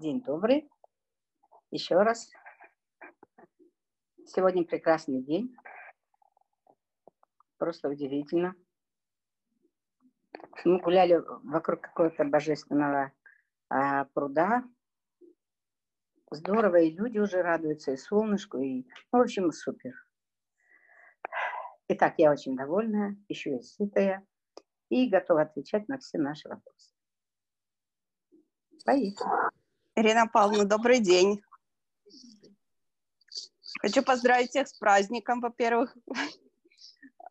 День добрый. Еще раз. Сегодня прекрасный день. Просто удивительно. Мы гуляли вокруг какого-то божественного а, пруда. Здорово, и люди уже радуются, и солнышку, и, ну, в общем, супер. Итак, я очень довольна, еще и сытая, и готова отвечать на все наши вопросы. Поехали. Ирина Павловна, добрый день. Хочу поздравить всех с праздником, во-первых.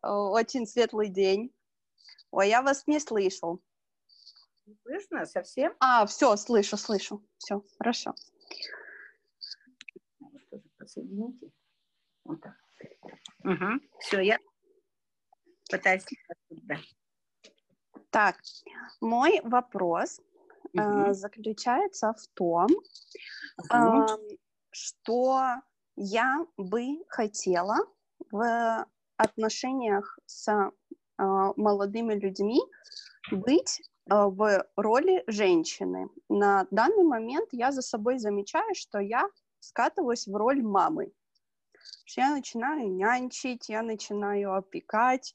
Очень светлый день. Ой, я вас не слышал. Слышно совсем? А, все, слышу, слышу. Все, хорошо. Посоедините. Вот так. Угу. Все, я пытаюсь. Да. Так, мой вопрос угу. э, заключается в том, угу. что я бы хотела в отношениях с э, молодыми людьми быть э, в роли женщины. На данный момент я за собой замечаю, что я скатываюсь в роль мамы. Я начинаю нянчить, я начинаю опекать,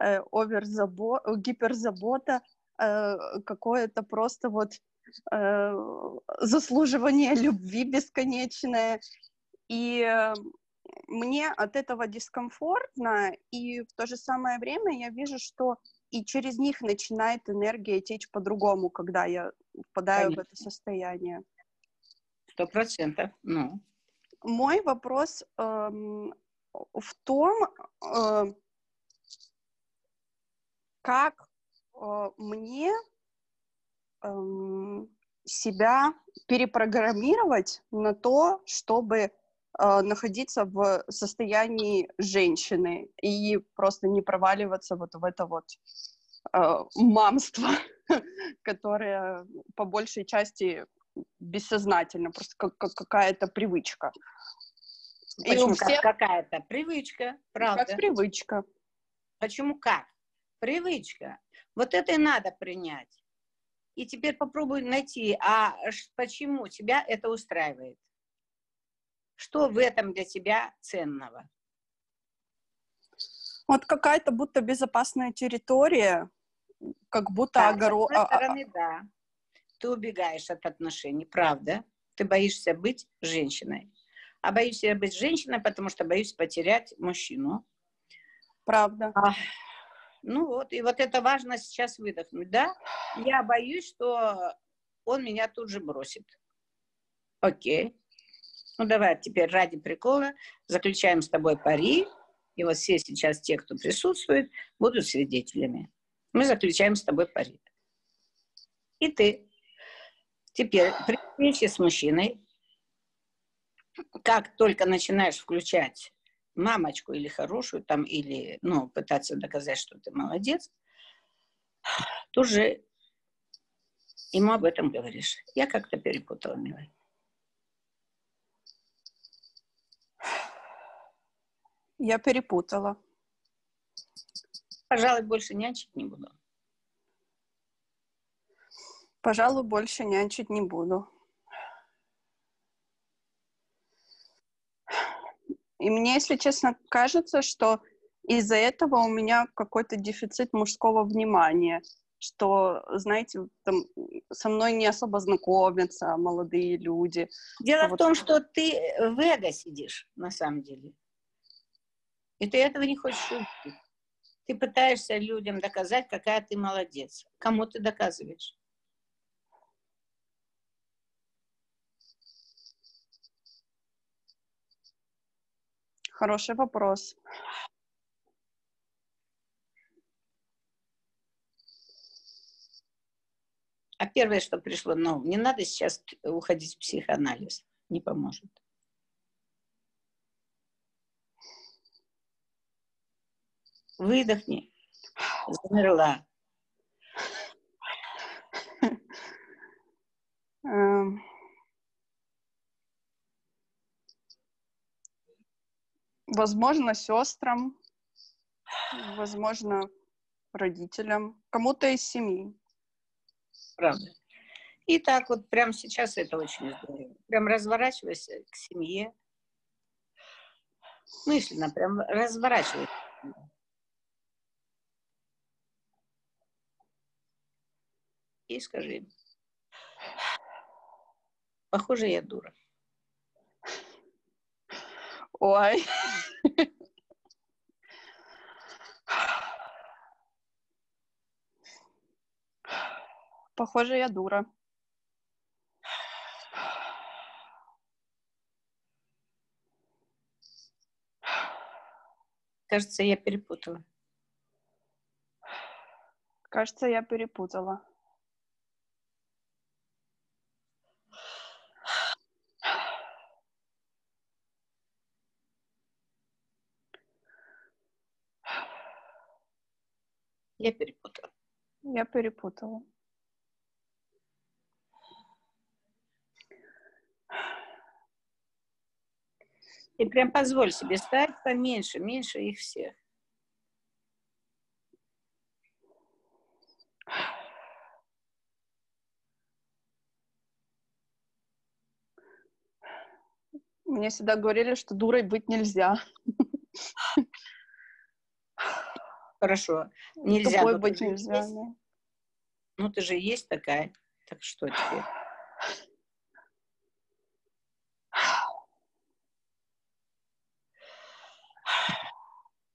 э, оверзабо... гиперзабота, какое-то просто вот э, заслуживание любви бесконечное. И э, мне от этого дискомфортно, и в то же самое время я вижу, что и через них начинает энергия течь по-другому, когда я впадаю Конечно. в это состояние. Сто процентов. Ну. Мой вопрос эм, в том, э, как э, мне э, себя перепрограммировать на то, чтобы э, находиться в состоянии женщины и просто не проваливаться вот в это вот э, мамство, которое по большей части бессознательно, просто как, как какая-то привычка. Почему всех... как какая-то привычка, правда? Как привычка. Почему как? Привычка. Вот это и надо принять. И теперь попробуй найти, а почему тебя это устраивает? Что в этом для тебя ценного? Вот какая-то будто безопасная территория, как будто да, огород. С одной а, а, стороны, да ты убегаешь от отношений, правда? Ты боишься быть женщиной. А боишься быть женщиной, потому что боюсь потерять мужчину. Правда. А, ну вот, и вот это важно сейчас выдохнуть, да? Я боюсь, что он меня тут же бросит. Окей. Ну давай теперь ради прикола заключаем с тобой пари. И вот все сейчас те, кто присутствует, будут свидетелями. Мы заключаем с тобой пари. И ты Теперь при встрече с мужчиной, как только начинаешь включать мамочку или хорошую, там, или, ну, пытаться доказать, что ты молодец, тут же ему об этом говоришь. Я как-то перепутала, милый. Я перепутала. Пожалуй, больше нянчить не буду. Пожалуй, больше нянчить не буду. И мне, если честно, кажется, что из-за этого у меня какой-то дефицит мужского внимания, что, знаете, там, со мной не особо знакомятся молодые люди. Дело вот... в том, что ты в эго сидишь, на самом деле. И ты этого не хочешь увидеть. Ты пытаешься людям доказать, какая ты молодец. Кому ты доказываешь? Хороший вопрос. А первое, что пришло, ну, не надо сейчас уходить в психоанализ, не поможет. Выдохни. Замерла. Um... Возможно, сестрам, возможно, родителям, кому-то из семьи. Правда. И так вот прямо сейчас это очень здорово. Прям разворачивайся к семье. Мысленно прям разворачивайся. И скажи, похоже, я дура. Ой. Похоже, я дура. Кажется, я перепутала. Кажется, я перепутала. Я перепутала. Я перепутала. И прям позволь себе стать поменьше, меньше их всех. Мне всегда говорили, что дурой быть нельзя. Хорошо. Нельзя. Тупой быть нельзя. Да. Ну, ты же есть такая. Так что теперь?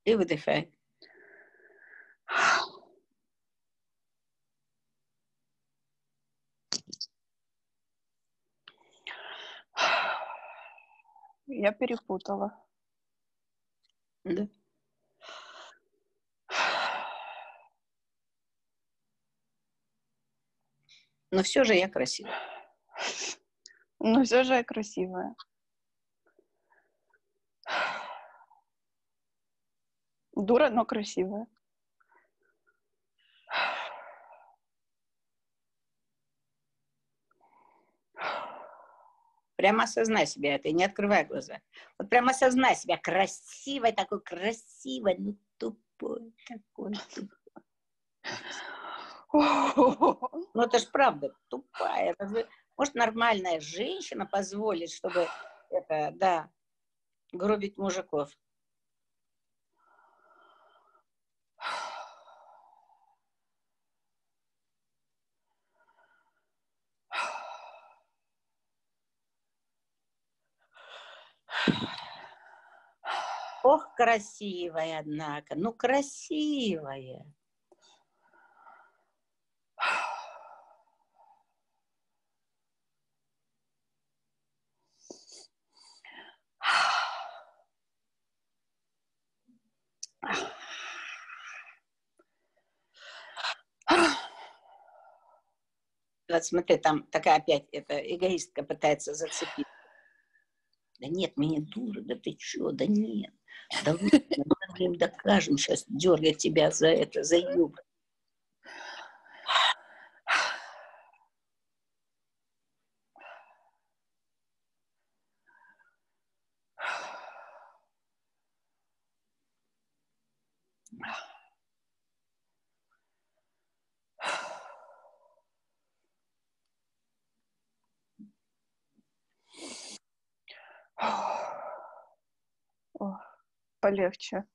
И выдыхай. Я перепутала. Да. Но все же я красивая. Но все же я красивая. Дура, но красивая. Прямо осознай себя это, не открывай глаза. Вот прямо осознай себя красивой, такой красивой, ну тупой, такой тупой. Ну это ж правда, тупая. Может нормальная женщина позволит, чтобы это, да, гробить мужиков. Ох, красивая, однако. Ну, красивая. Вот смотри, там такая опять эта эгоистка пытается зацепить. Да нет, меня дура, да ты чё, да нет. Да мы им докажем сейчас дергать тебя за это, за юг. Полегче.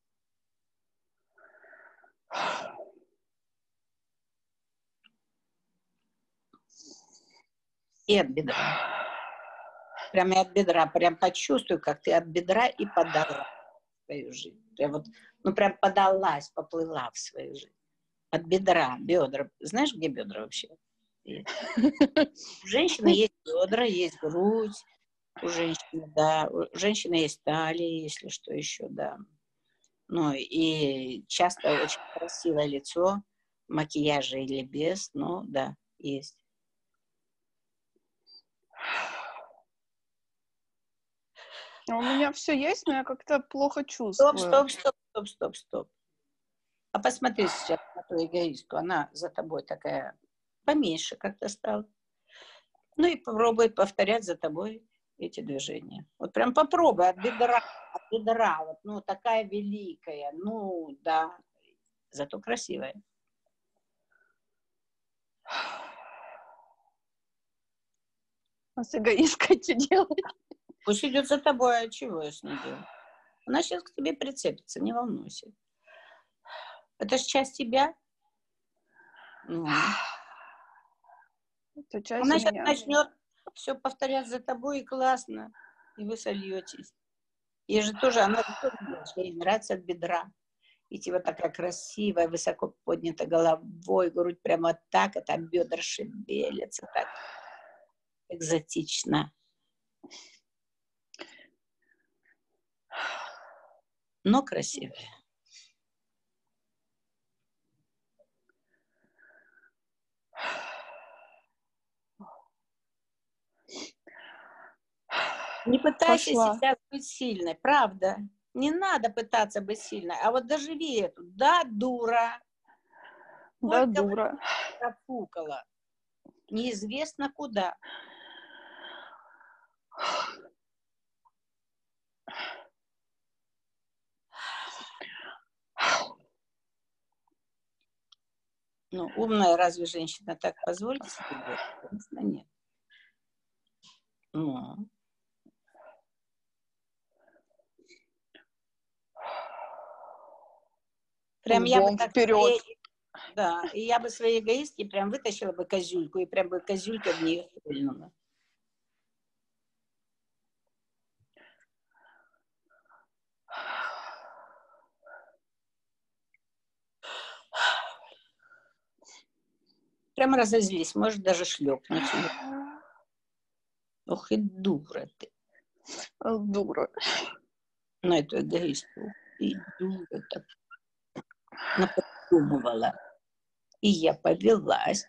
И от бедра. Прям и от бедра. Прям почувствуй, как ты от бедра и подала свою жизнь. Прям вот, ну прям подалась, поплыла в свою жизнь. От бедра, бедра. Знаешь, где бедра вообще? У женщины есть бедра, есть грудь, у женщины, да. У женщины есть талия, если что еще, да. Ну, и часто очень красивое лицо, макияжа или без, но да, есть. А у меня все есть, но я как-то плохо чувствую. Стоп, стоп, стоп, стоп, стоп, стоп. А посмотри сейчас на ту эгоистку, она за тобой такая поменьше как-то стала. Ну и попробуй повторять за тобой эти движения. Вот прям попробуй от бедра, от бедра, вот, ну, такая великая, ну, да, зато красивая. А с эгоисткой что делать? Пусть идет за тобой, а чего я с ней делаю? Она сейчас к тебе прицепится, не волнуйся. Это же часть тебя. Ну. Это часть Она сейчас начнет все повторять за тобой, и классно. И вы сольетесь. Ей же тоже, она тоже ей нравится от бедра. И типа такая красивая, высоко поднята головой, грудь прямо так, а там бедра шевелятся так экзотично. Но красивая. Не пытайся Пошла. сейчас быть сильной, правда. Не надо пытаться быть сильной, а вот доживи эту. Да, дура. Да, Сколько дура. Профукала. Неизвестно куда. Ну, умная разве женщина так позволит себе? Конечно, нет. Ну. Прям я бы так вперед. Своей, да, и я бы своей эгоистки прям вытащила бы козюльку, и прям бы козюлька в нее стрельнула. Прям разозлись, может даже шлепнуть. Ох и дура ты. Дура. Ну, эту эгоистку. И дура так напридумывала. И я повелась.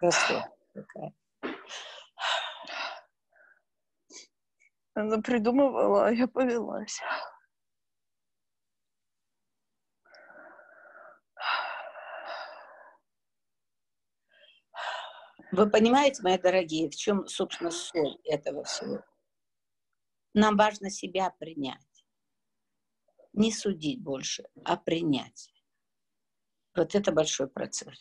Такая. Она придумывала, а я повелась. Вы понимаете, мои дорогие, в чем, собственно, соль этого всего? Нам важно себя принять не судить больше, а принять. Вот это большой процесс.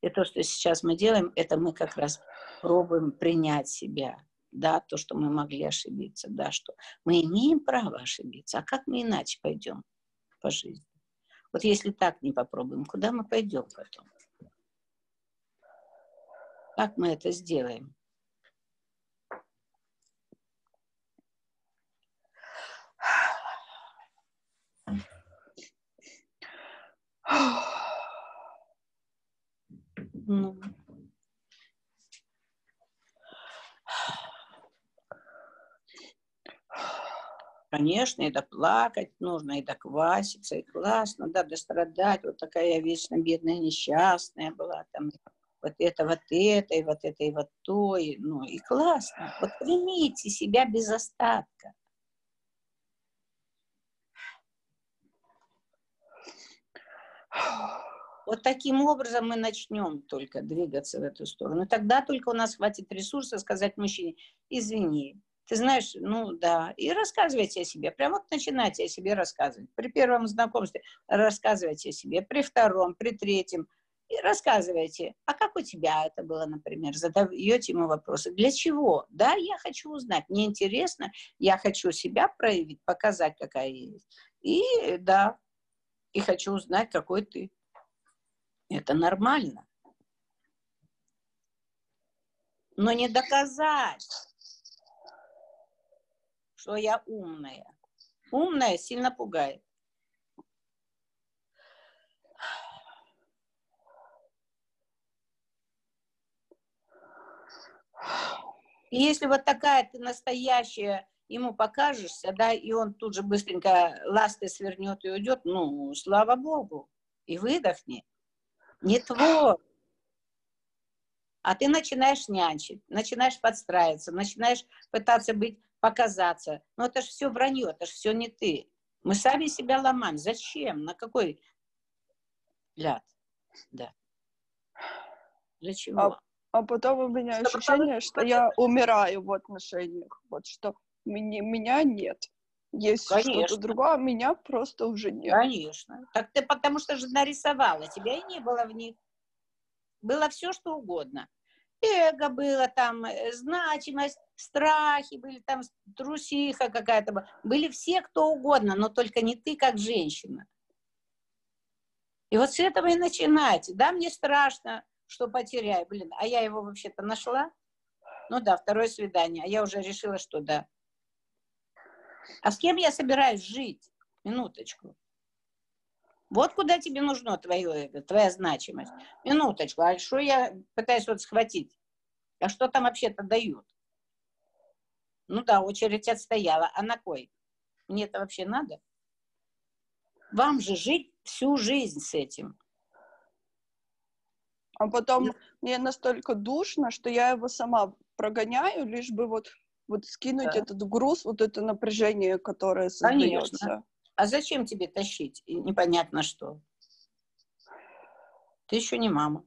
И то, что сейчас мы делаем, это мы как раз пробуем принять себя, да, то, что мы могли ошибиться, да, что мы имеем право ошибиться, а как мы иначе пойдем по жизни? Вот если так не попробуем, куда мы пойдем потом? Как мы это сделаем? Ну. Конечно, и плакать нужно, и кваситься, и классно, да, дострадать. Вот такая я вечно бедная, несчастная была, там, вот это, вот это, и вот это, и вот то, и, ну, и классно. Вот примите себя без остатка. Вот таким образом мы начнем только двигаться в эту сторону. Тогда только у нас хватит ресурса сказать мужчине, извини, ты знаешь, ну да, и рассказывайте о себе. Прямо вот начинайте о себе рассказывать. При первом знакомстве рассказывайте о себе, при втором, при третьем. И рассказывайте, а как у тебя это было, например, задаете ему вопросы. Для чего? Да, я хочу узнать, мне интересно, я хочу себя проявить, показать, какая я есть. И да, и хочу узнать, какой ты. Это нормально. Но не доказать, что я умная. Умная сильно пугает. И если вот такая ты настоящая ему покажешься, да, и он тут же быстренько ласты свернет и уйдет, ну, слава Богу, и выдохни. Не твой. А ты начинаешь нянчить, начинаешь подстраиваться, начинаешь пытаться быть, показаться. Но это же все вранье, это же все не ты. Мы сами себя ломаем. Зачем? На какой ляд? Да. Для чего? А, а потом у меня Чтобы ощущение, что я умираю в отношениях. Вот что меня, меня нет. Есть что-то другое, а меня просто уже нет. Конечно. Так ты потому что же нарисовала, тебя и не было в них. было все, что угодно. Эго было там, э, значимость, страхи были, там трусиха какая-то. Были все, кто угодно, но только не ты, как женщина. И вот с этого и начинайте. Да, мне страшно, что потеряю. Блин, а я его вообще-то нашла. Ну да, второе свидание. А я уже решила, что да. А с кем я собираюсь жить? Минуточку. Вот куда тебе нужно твое эго, твоя значимость. Минуточку, а что я пытаюсь вот схватить? А что там вообще-то дают? Ну да, очередь отстояла. А на кой? Мне это вообще надо? Вам же жить всю жизнь с этим. А потом мне настолько душно, что я его сама прогоняю, лишь бы вот, вот скинуть да. этот груз, вот это напряжение, которое создается. Конечно. А зачем тебе тащить? Непонятно что. Ты еще не мама.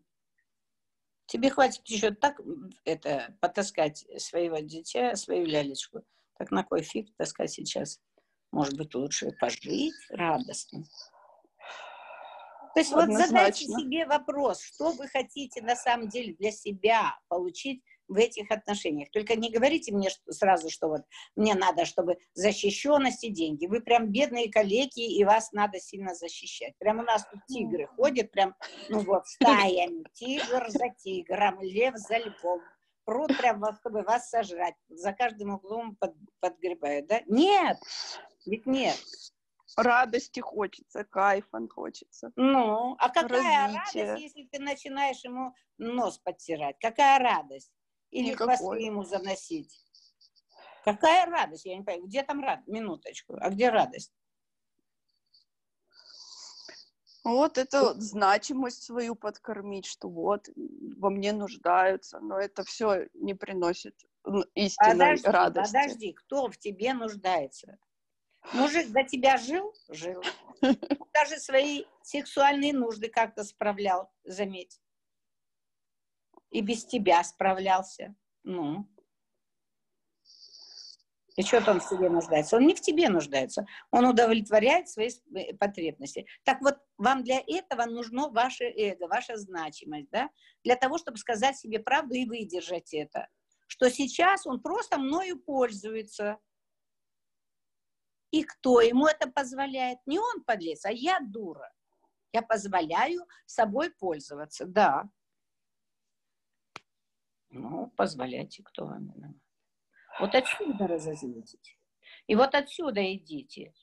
Тебе хватит еще так это потаскать своего дитя, свою лялечку. Так на кой фиг таскать сейчас? Может быть, лучше пожить радостно. То есть вот задайте себе вопрос, что вы хотите на самом деле для себя получить в этих отношениях. Только не говорите мне сразу, что вот мне надо, чтобы защищенность и деньги. Вы прям бедные коллеги, и вас надо сильно защищать. Прям у нас тут тигры ходят, прям, ну вот, стаями. Тигр за тигром, лев за львом. Прут прям, чтобы вас сожрать. За каждым углом под, подгребают, да? Нет, ведь нет. Радости хочется, кайфа хочется. Ну, а какая Развитие. радость, если ты начинаешь ему нос подтирать? Какая радость? Или Никакой. хвосты ему заносить? Какая радость? Я не понимаю, где там радость? Минуточку. А где радость? Вот это значимость свою подкормить, что вот во мне нуждаются, но это все не приносит истинной подожди, радости. Подожди, кто в тебе нуждается? Мужик за тебя жил? Жил. Даже свои сексуальные нужды как-то справлял, заметь и без тебя справлялся. Ну. И что он в себе нуждается? Он не в тебе нуждается. Он удовлетворяет свои э, потребности. Так вот, вам для этого нужно ваше эго, ваша значимость, да? Для того, чтобы сказать себе правду и выдержать это. Что сейчас он просто мною пользуется. И кто ему это позволяет? Не он подлец, а я дура. Я позволяю собой пользоваться, да. Ну, позволяйте, кто вам виноват. Вот отсюда разозлитесь. И вот отсюда идите.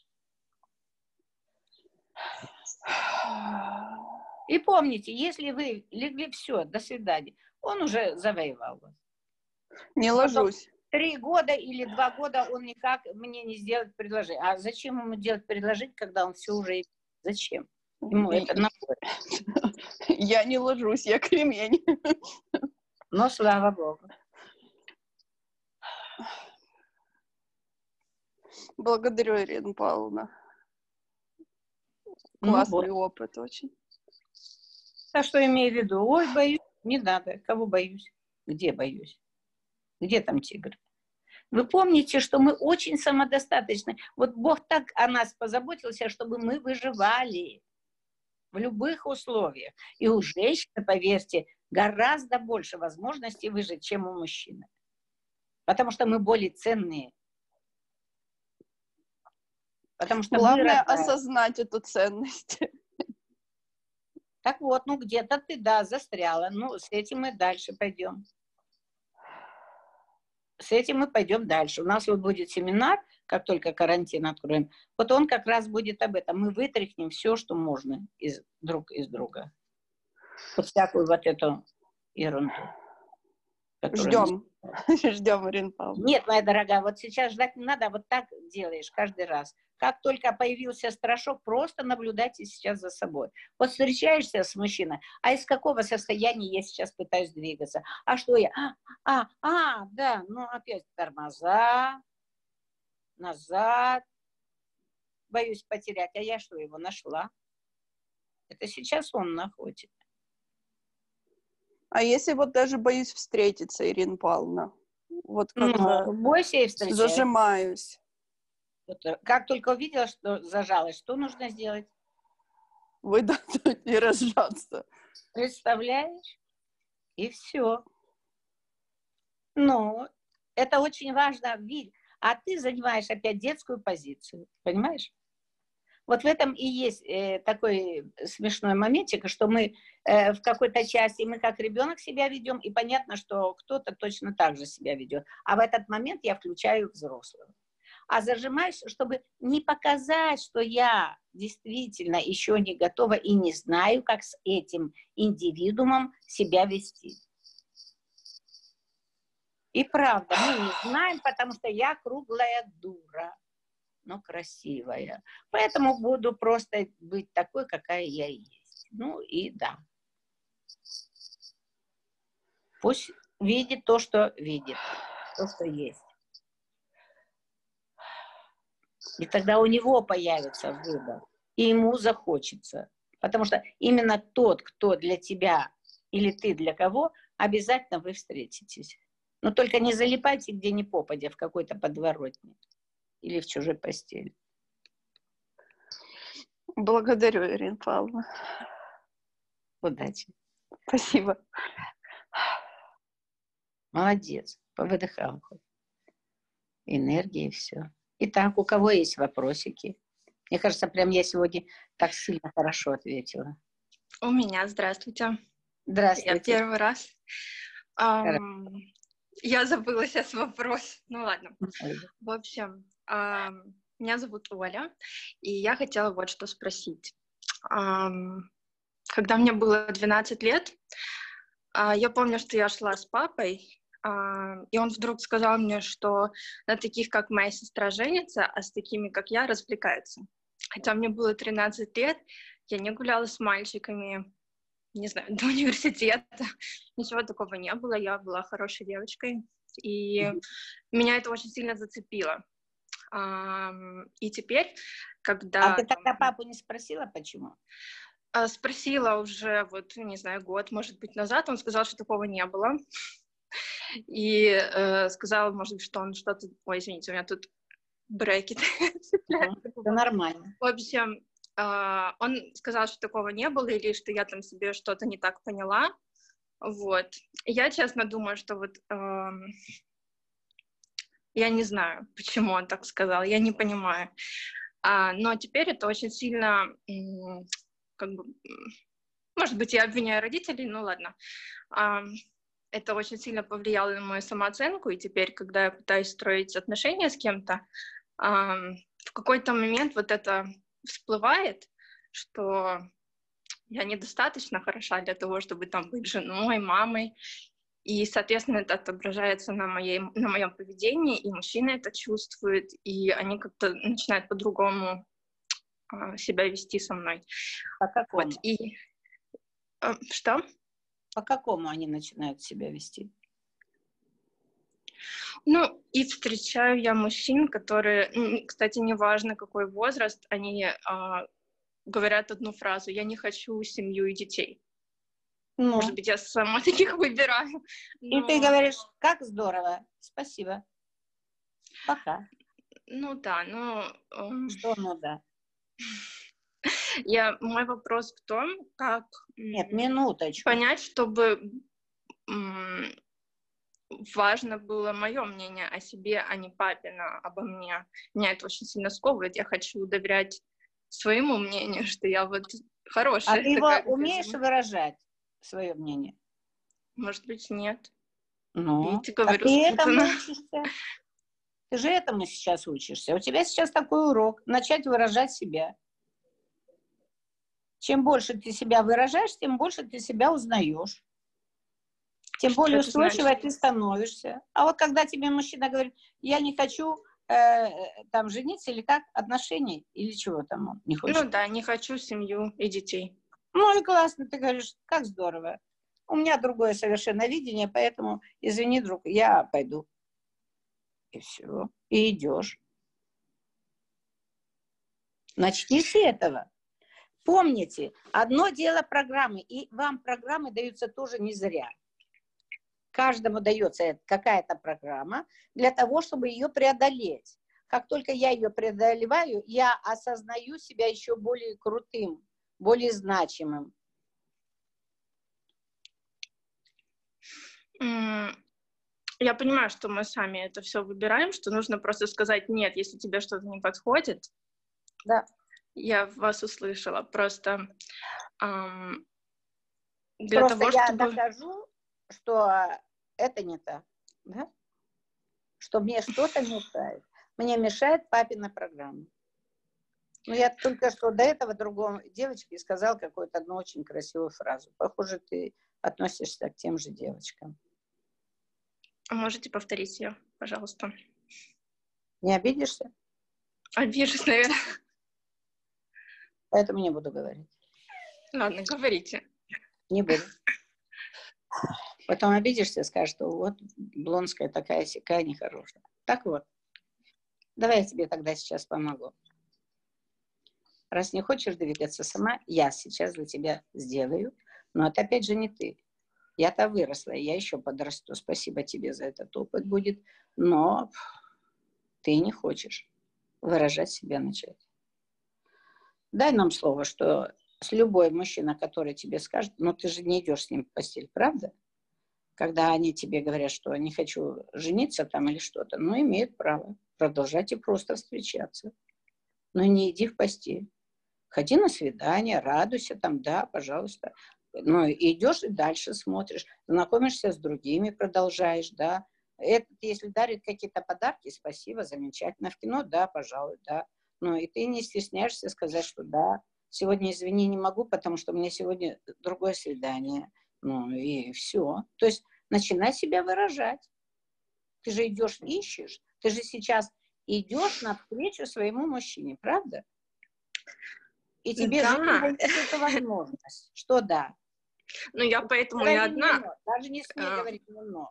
И помните, если вы легли, все, до свидания. Он уже завоевал вас. Не ложусь. Три года или два года он никак мне не сделает предложение. А зачем ему делать предложение, когда он все уже... Зачем? Ему это. Я не ложусь, я кремень. Но слава Богу. Благодарю, Ирина Павловна. Ну Классный ну, вот. опыт очень. А что имею в виду? Ой, боюсь. Не надо. Кого боюсь? Где боюсь? Где там тигр? Вы помните, что мы очень самодостаточны. Вот Бог так о нас позаботился, чтобы мы выживали в любых условиях. И у женщины, поверьте, гораздо больше возможностей выжить, чем у мужчины. Потому что мы более ценные. Потому что Главное осознать эту ценность. Так вот, ну где-то ты, да, застряла. Ну, с этим мы дальше пойдем. С этим мы пойдем дальше. У нас вот будет семинар, как только карантин откроем. Вот он как раз будет об этом. Мы вытряхнем все, что можно из, друг из друга вот всякую вот эту ерунду. Ждем. Ждем, Ирина Павловна. Нет, моя дорогая, вот сейчас ждать не надо, вот так делаешь каждый раз. Как только появился страшок, просто наблюдайте сейчас за собой. Вот встречаешься с мужчиной, а из какого состояния я сейчас пытаюсь двигаться? А что я? А, а, а да, ну опять тормоза, назад, боюсь потерять. А я что, его нашла? Это сейчас он находит. А если вот даже боюсь встретиться, Ирина Павловна? Вот как ну, бойся и встречай. Зажимаюсь. Вот, э, как только увидела, что зажалась, что нужно сделать? Выдохнуть и разжаться. Представляешь? И все. Ну, это очень важно. А ты занимаешь опять детскую позицию, понимаешь? Вот в этом и есть э, такой смешной моментик, что мы э, в какой-то части, мы как ребенок себя ведем, и понятно, что кто-то точно так же себя ведет. А в этот момент я включаю взрослого. А зажимаюсь, чтобы не показать, что я действительно еще не готова и не знаю, как с этим индивидуумом себя вести. И правда, мы не знаем, потому что я круглая дура но красивая. Поэтому буду просто быть такой, какая я есть. Ну и да. Пусть видит то, что видит, то, что есть. И тогда у него появится выбор, и ему захочется. Потому что именно тот, кто для тебя или ты для кого, обязательно вы встретитесь. Но только не залипайте где ни попадя в какой-то подворотне или в чужой постели. Благодарю, Ирина Павловна. Удачи. Спасибо. Молодец, повыдыхал хоть. Энергия и все. Итак, у кого есть вопросики? Мне кажется, прям я сегодня так сильно хорошо ответила. У меня, здравствуйте. Здравствуйте. Я первый раз. Я забыла сейчас вопрос. Ну ладно. В общем, меня зовут Оля, и я хотела вот что спросить. Когда мне было 12 лет, а, я помню, что я шла с папой, и он вдруг сказал мне, что на таких, как моя сестра, женится, а с такими, как я, развлекаются. Хотя мне было 13 лет, я не гуляла с мальчиками, не знаю, до университета, ничего такого не было, я была хорошей девочкой, и mm-hmm. меня это очень сильно зацепило. И теперь, когда... А ты тогда папу не спросила, почему? А, спросила уже, вот, не знаю, год, может быть, назад. Он сказал, что такого не было. И э, сказал, может быть, что он что-то... Ой, извините, у меня тут брекет. Это нормально. В общем, он сказал, что такого не было, или что я там себе что-то не так поняла. Вот. Я, честно, думаю, что вот э, я не знаю, почему он так сказал, я не понимаю. А, но теперь это очень сильно, как бы, может быть, я обвиняю родителей, ну ладно. А, это очень сильно повлияло на мою самооценку, и теперь, когда я пытаюсь строить отношения с кем-то, а, в какой-то момент вот это всплывает, что я недостаточно хороша для того, чтобы там быть женой, мамой, и, соответственно, это отображается на, моей, на моем поведении, и мужчины это чувствуют, и они как-то начинают по-другому э, себя вести со мной. По какому? Вот, и, э, что? По какому они начинают себя вести? Ну, и встречаю я мужчин, которые, кстати, неважно какой возраст, они э, говорят одну фразу «я не хочу семью и детей». Ну. Может быть, я сама таких выбираю. Но... И ты говоришь, как здорово, спасибо. Пока. Ну да, ну... Что ну да? Я, мой вопрос в том, как... Нет, минуточку. Понять, чтобы важно было мое мнение о себе, а не папина обо мне. Меня это очень сильно сковывает. Я хочу доверять своему мнению, что я вот хорошая. А ты его умеешь выражать? свое мнение? Может быть, нет. Ну, Видите, говорю, а ты этому учишься. Ты же этому сейчас учишься. У тебя сейчас такой урок. Начать выражать себя. Чем больше ты себя выражаешь, тем больше ты себя узнаешь. Тем более устойчивой ты становишься. А вот когда тебе мужчина говорит, я не хочу э, там жениться или как, отношений, или чего там он не хочет? Ну да, не хочу семью и детей. Ну и классно, ты говоришь, как здорово. У меня другое совершенно видение, поэтому, извини, друг, я пойду. И все. И идешь. Начни с этого. Помните, одно дело программы, и вам программы даются тоже не зря. Каждому дается какая-то программа для того, чтобы ее преодолеть. Как только я ее преодолеваю, я осознаю себя еще более крутым, более значимым. я понимаю, что мы сами это все выбираем, что нужно просто сказать нет, если тебе что-то не подходит. Да. Я вас услышала. Просто эм, для Просто того, я чтобы... докажу, что это не так. Да? Что мне что-то мешает. Мне мешает папина программа. Ну, я только что до этого другому девочке сказал какую-то одну очень красивую фразу. Похоже, ты относишься к тем же девочкам. А можете повторить ее, пожалуйста? Не обидишься? Обижусь, наверное. Поэтому не буду говорить. Ладно, говорите. Не буду. Потом обидишься, скажешь, что вот Блонская такая сякая нехорошая. Так вот, давай я тебе тогда сейчас помогу. Раз не хочешь двигаться сама, я сейчас за тебя сделаю. Но это опять же не ты. Я-то выросла, я еще подрасту. Спасибо тебе за этот опыт будет. Но ты не хочешь выражать себя начать. Дай нам слово, что с любой мужчина, который тебе скажет, ну ты же не идешь с ним в постель, правда? Когда они тебе говорят, что не хочу жениться там или что-то, ну имеют право. Продолжайте просто встречаться. Но не иди в постель. Ходи на свидание, радуйся там, да, пожалуйста. Ну, идешь и дальше смотришь, знакомишься с другими, продолжаешь, да. Это, если дарит какие-то подарки, спасибо, замечательно. В кино, да, пожалуй, да. Ну, и ты не стесняешься сказать, что да, сегодня, извини, не могу, потому что у меня сегодня другое свидание. Ну, и все. То есть начинай себя выражать. Ты же идешь, ищешь. Ты же сейчас идешь навстречу своему мужчине, правда? И тебе Да. дает эту возможность. Что да? Ну, я поэтому и одна. «но». Даже не смей А. говорить «но».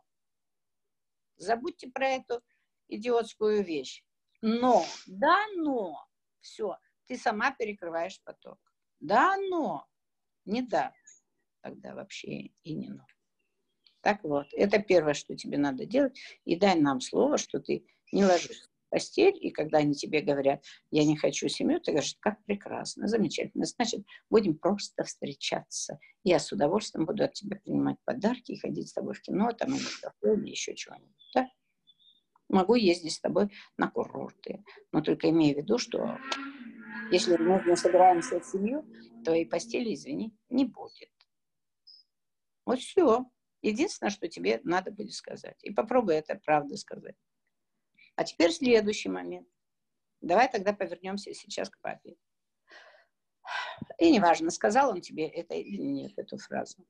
Забудьте про эту идиотскую вещь. Но, да, но. Все, ты сама перекрываешь поток. Да, но. Не да. Тогда вообще и не но. Так вот, это первое, что тебе надо делать. И дай нам слово, что ты не ложишься в постель, и когда они тебе говорят, я не хочу семью, ты говоришь, как прекрасно, замечательно. Значит, будем просто встречаться. Я с удовольствием буду от тебя принимать подарки и ходить с тобой в кино, там, или в кафе, или еще чего-нибудь. Да? Могу ездить с тобой на курорты. Но только имея в виду, что если мы не собираемся в семью, твоей постели, извини, не будет. Вот все. Единственное, что тебе надо будет сказать. И попробуй это правда сказать. А теперь следующий момент. Давай тогда повернемся сейчас к папе. И неважно, сказал он тебе это или нет, эту фразу.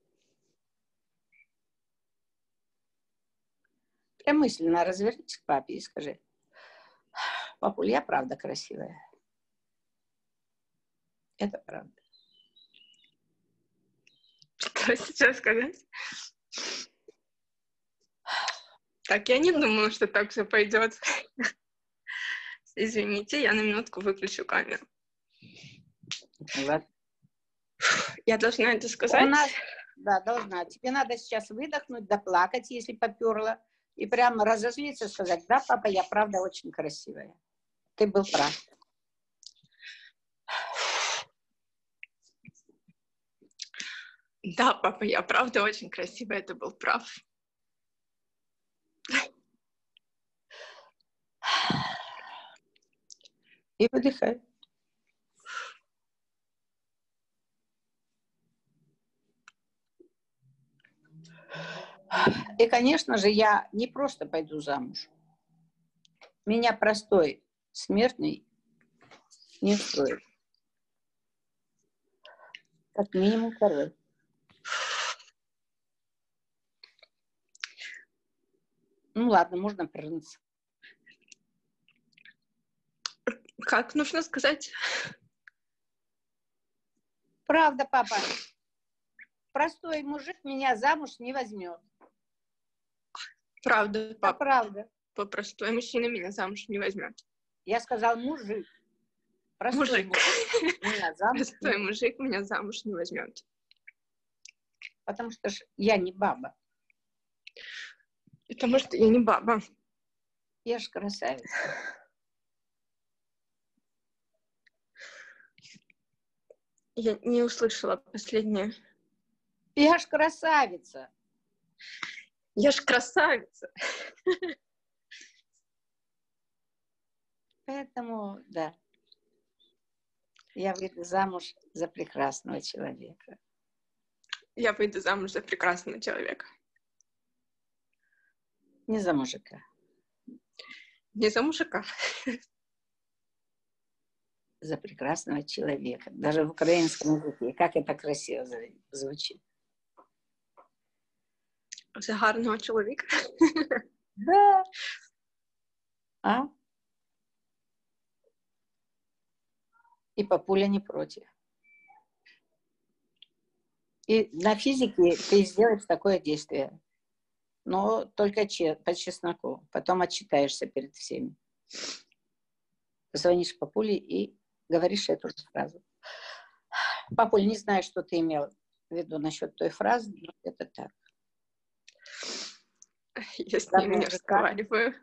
Прям мысленно развернись к папе и скажи, папуль, я правда красивая. Это правда. Что сейчас сказать? Так, я не думала, что так все пойдет. Извините, я на минутку выключу камеру. Ладно. Я должна это У сказать? нас, да, должна. Тебе надо сейчас выдохнуть, доплакать, если поперла, и прямо разозлиться, сказать, да, папа, я правда очень красивая. Ты был прав. Да, папа, я правда очень красивая, это был прав. И выдыхай. И, конечно же, я не просто пойду замуж. Меня простой смертный не устроит. Как минимум король. Ну ладно, можно принц. Как нужно сказать? Правда, папа. Простой мужик меня замуж не возьмет. Правда, папа, правда. простой мужчина меня замуж не возьмет. Я сказал мужик. Простой Мужик. мужик меня замуж не Простой мужик меня замуж не возьмет. Потому что я не баба. Потому что я не баба. Я ж красавица. Я не услышала последнее. Я ж красавица. Я ж красавица. Поэтому, да, я выйду замуж за прекрасного человека. Я выйду замуж за прекрасного человека. Не за мужика. Не за мужика. За прекрасного человека. Даже в украинском языке. Как это красиво звучит. За гарного чоловіка. Да. А? И папуля не против. И на физике ты сделаешь такое действие. Но только че, по чесноку. Потом отчитаешься перед всеми. Звонишь папуле и говоришь эту же фразу. Папуль, не знаю, что ты имел в виду насчет той фразы, но это так. Я с ним не разговариваю.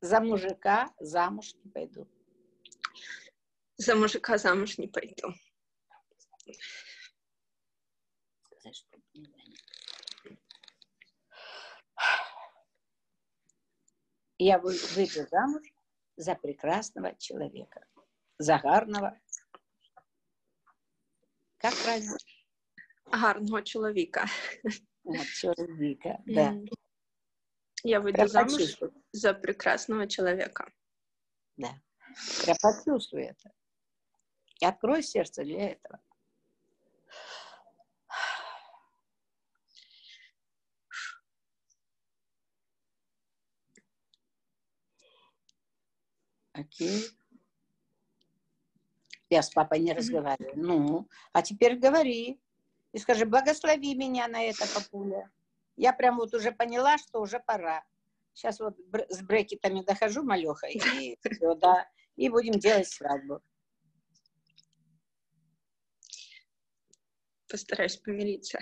За мужика замуж не пойду. За мужика замуж не пойду. Я выйду замуж за прекрасного человека, за гарного. Как правильно? Гарного человека. Человека, да. Я выйду замуж за прекрасного человека. Да. Я почувствую это. И открой сердце для этого. Окей. Я с папой не разговариваю. Ну, а теперь говори. И скажи, благослови меня на это, папуля. Я прям вот уже поняла, что уже пора. Сейчас вот с брекетами дохожу, малеха, и все, да. И будем делать свадьбу. Постараюсь помириться.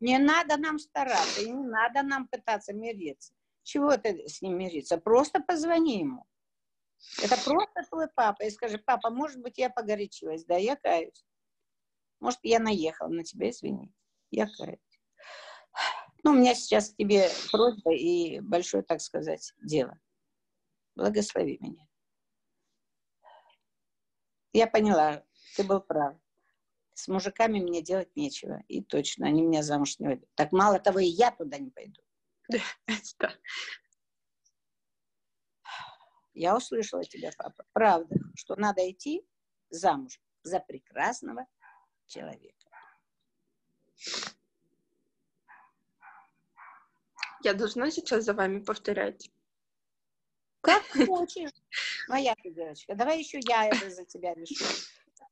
Не надо нам стараться, и не надо нам пытаться мириться. Чего ты с ним мириться? Просто позвони ему. Это просто твой папа. И скажи, папа, может быть, я погорячилась. Да, я каюсь. Может, я наехала на тебя, извини. Я каюсь. Ну, у меня сейчас к тебе просьба и большое, так сказать, дело. Благослови меня. Я поняла, ты был прав. С мужиками мне делать нечего. И точно, они меня замуж не выйдут. Так мало того, и я туда не пойду. Я услышала тебя, папа. Правда, что надо идти замуж за прекрасного человека. Я должна сейчас за вами повторять? Как хочешь. Моя ты девочка. Давай еще я это за тебя решу.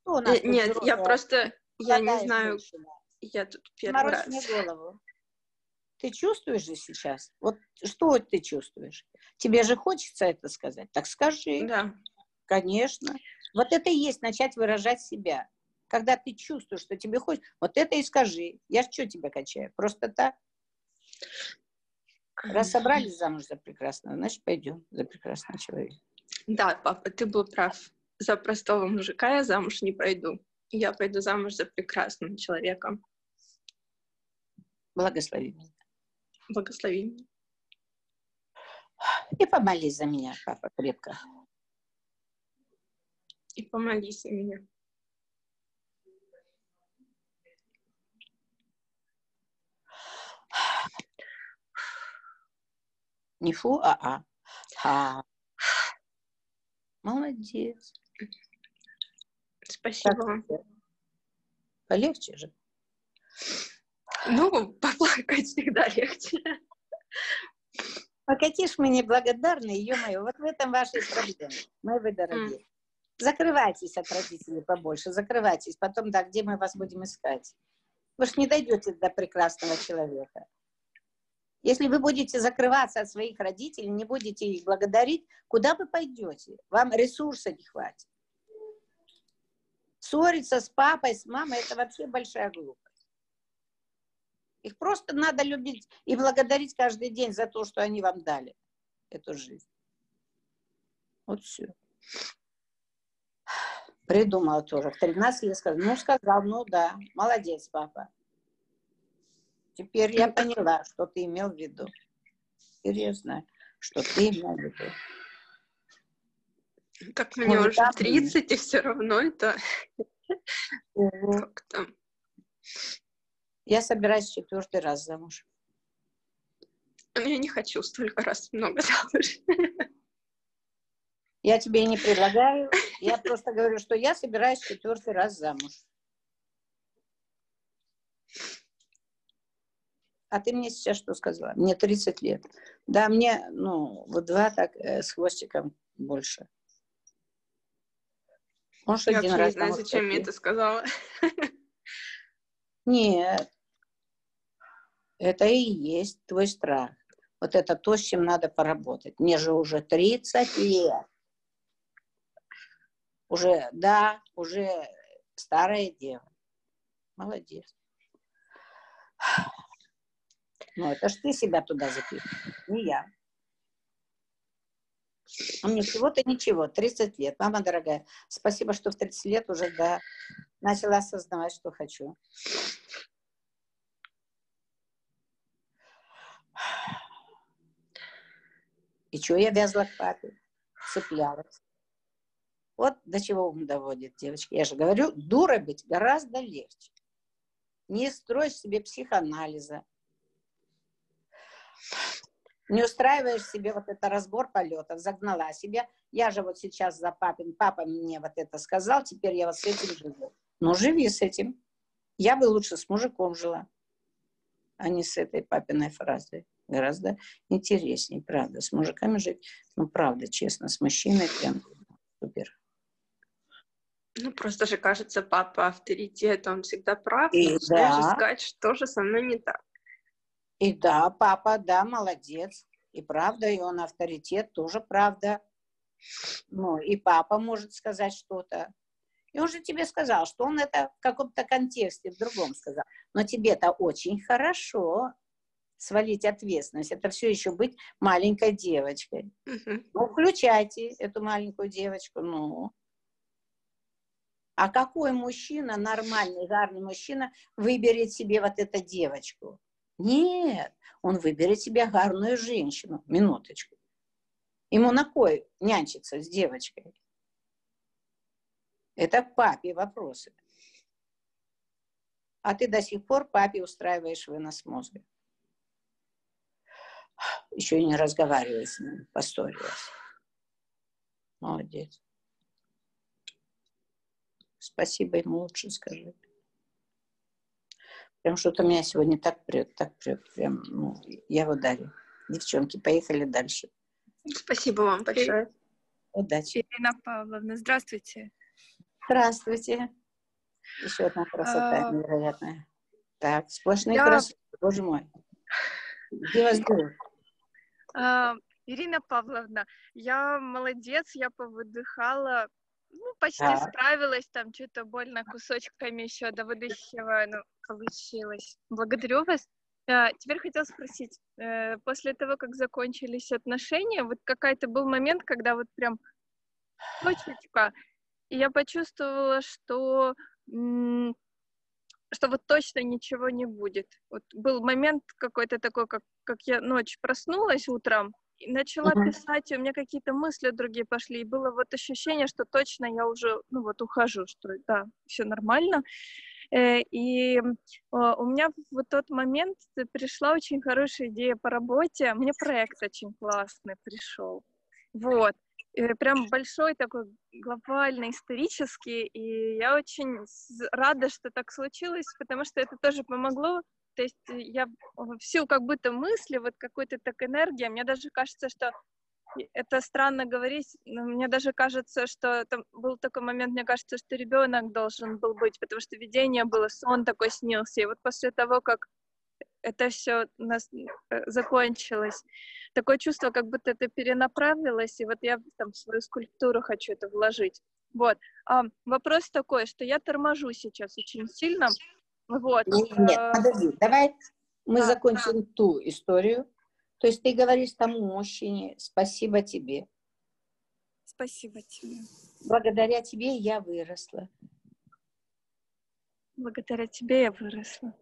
Кто у нас Нет, я просто, я не знаю, я тут первый раз. голову. Ты чувствуешь же сейчас? Вот что ты чувствуешь? Тебе же хочется это сказать. Так скажи. Да. Конечно. Вот это и есть начать выражать себя. Когда ты чувствуешь, что тебе хочется, вот это и скажи. Я что тебя качаю? Просто так. Раз собрались замуж за прекрасного, значит, пойдем за прекрасного человека. Да, папа, ты был прав. За простого мужика я замуж не пойду. Я пойду замуж за прекрасным человеком. Благослови меня. Благослови меня. И помолись за меня, папа, крепко. И помолись за меня. Не фу, а а. а. Молодец. Спасибо. Так, полегче же. Ну, поплакать всегда легче. Ж мы неблагодарные, ё-моё, вот в этом ваши проблемы, мои вы дорогие. Mm. Закрывайтесь от родителей побольше, закрывайтесь. Потом, да, где мы вас будем искать? Вы же не дойдете до прекрасного человека. Если вы будете закрываться от своих родителей, не будете их благодарить, куда вы пойдете? Вам ресурса не хватит. Ссориться с папой, с мамой – это вообще большая глупость. Их просто надо любить и благодарить каждый день за то, что они вам дали эту жизнь. Вот все. Придумала тоже. В 13 лет сказал, ну, сказал, ну да, молодец, папа. Теперь я поняла, что ты имел в виду. Теперь я знаю, что ты имел в виду. Так мне ну, уже 30, и все равно это как-то... Я собираюсь четвертый раз замуж. Я не хочу столько раз много замуж. Я тебе не предлагаю, я просто говорю, что я собираюсь четвертый раз замуж. А ты мне сейчас что сказала? Мне 30 лет. Да, мне, ну, вот два так э, с хвостиком больше. Может, я один раз. не знаю, зачем мне это сказала. Нет. Это и есть твой страх. Вот это то, с чем надо поработать. Мне же уже 30 лет. Уже, да, уже старая дева. Молодец. Ну, это ж ты себя туда запихнул, не я. А мне всего-то ничего, 30 лет. Мама дорогая, спасибо, что в 30 лет уже, да, начала осознавать, что хочу. И что я вязла к папе? Цеплялась. Вот до чего ум доводит, девочки. Я же говорю, дура быть гораздо легче. Не строй себе психоанализа, не устраиваешь себе вот это разбор полетов, загнала себе. Я же вот сейчас за папин, папа мне вот это сказал, теперь я вот с этим живу. Ну, живи с этим. Я бы лучше с мужиком жила, а не с этой папиной фразой. Гораздо интереснее, правда. С мужиками жить, ну, правда, честно, с мужчиной прям супер. Ну, просто же кажется, папа авторитет, он всегда прав. И, да. же сказать, что же со мной не так. И да, папа, да, молодец. И правда, и он авторитет, тоже правда. Ну, и папа может сказать что-то. И он же тебе сказал, что он это в каком-то контексте, в другом сказал. Но тебе-то очень хорошо свалить ответственность. Это все еще быть маленькой девочкой. Uh-huh. Ну, включайте эту маленькую девочку, ну. А какой мужчина, нормальный, гарный мужчина, выберет себе вот эту девочку? Нет, он выберет себе гарную женщину. Минуточку. Ему на кой нянчиться с девочкой? Это к папе вопросы. А ты до сих пор папе устраиваешь вынос мозга. Еще и не разговаривай с ним, поссорилась. Молодец. Спасибо ему лучше скажи. Прям что-то меня сегодня так прет, так прет. Прям, ну, я в ударе. Девчонки, поехали дальше. Спасибо вам большое. Удачи. Ирина Павловна, здравствуйте. Здравствуйте. Еще одна красота а... невероятная. Так, сплошные я... красоты, боже мой. Где вас берут? А, Ирина Павловна, я молодец, я повыдыхала ну, почти а. справилась, там что-то больно кусочками еще до выдыхивая, ну, получилось. Благодарю вас. А, теперь хотела спросить, э, после того, как закончились отношения, вот какой-то был момент, когда вот прям точечка, и я почувствовала, что что вот точно ничего не будет. Вот был момент какой-то такой, как, как я ночь проснулась утром, начала uh-huh. писать, и у меня какие-то мысли другие пошли, и было вот ощущение, что точно я уже, ну вот, ухожу, что да, все нормально. Э, и у меня в тот момент пришла очень хорошая идея по работе, мне проект очень классный пришел. Вот. И прям большой такой глобальный, исторический, и я очень рада, что так случилось, потому что это тоже помогло то есть э, я всю как будто мысли, вот какой-то так энергия, мне даже кажется, что это странно говорить, но мне даже кажется, что там был такой момент, мне кажется, что ребенок должен был быть, потому что видение было, сон такой снился. И вот после того, как это все у нас э, закончилось, такое чувство, как будто это перенаправилось, и вот я там в свою скульптуру хочу это вложить. Вот. А вопрос такой, что я торможу сейчас очень сильно, вот. Нет, нет э, подожди, давай мы а, закончим да. ту историю. То есть ты говоришь тому мужчине, спасибо тебе. Спасибо тебе. Благодаря тебе я выросла. Благодаря тебе я выросла.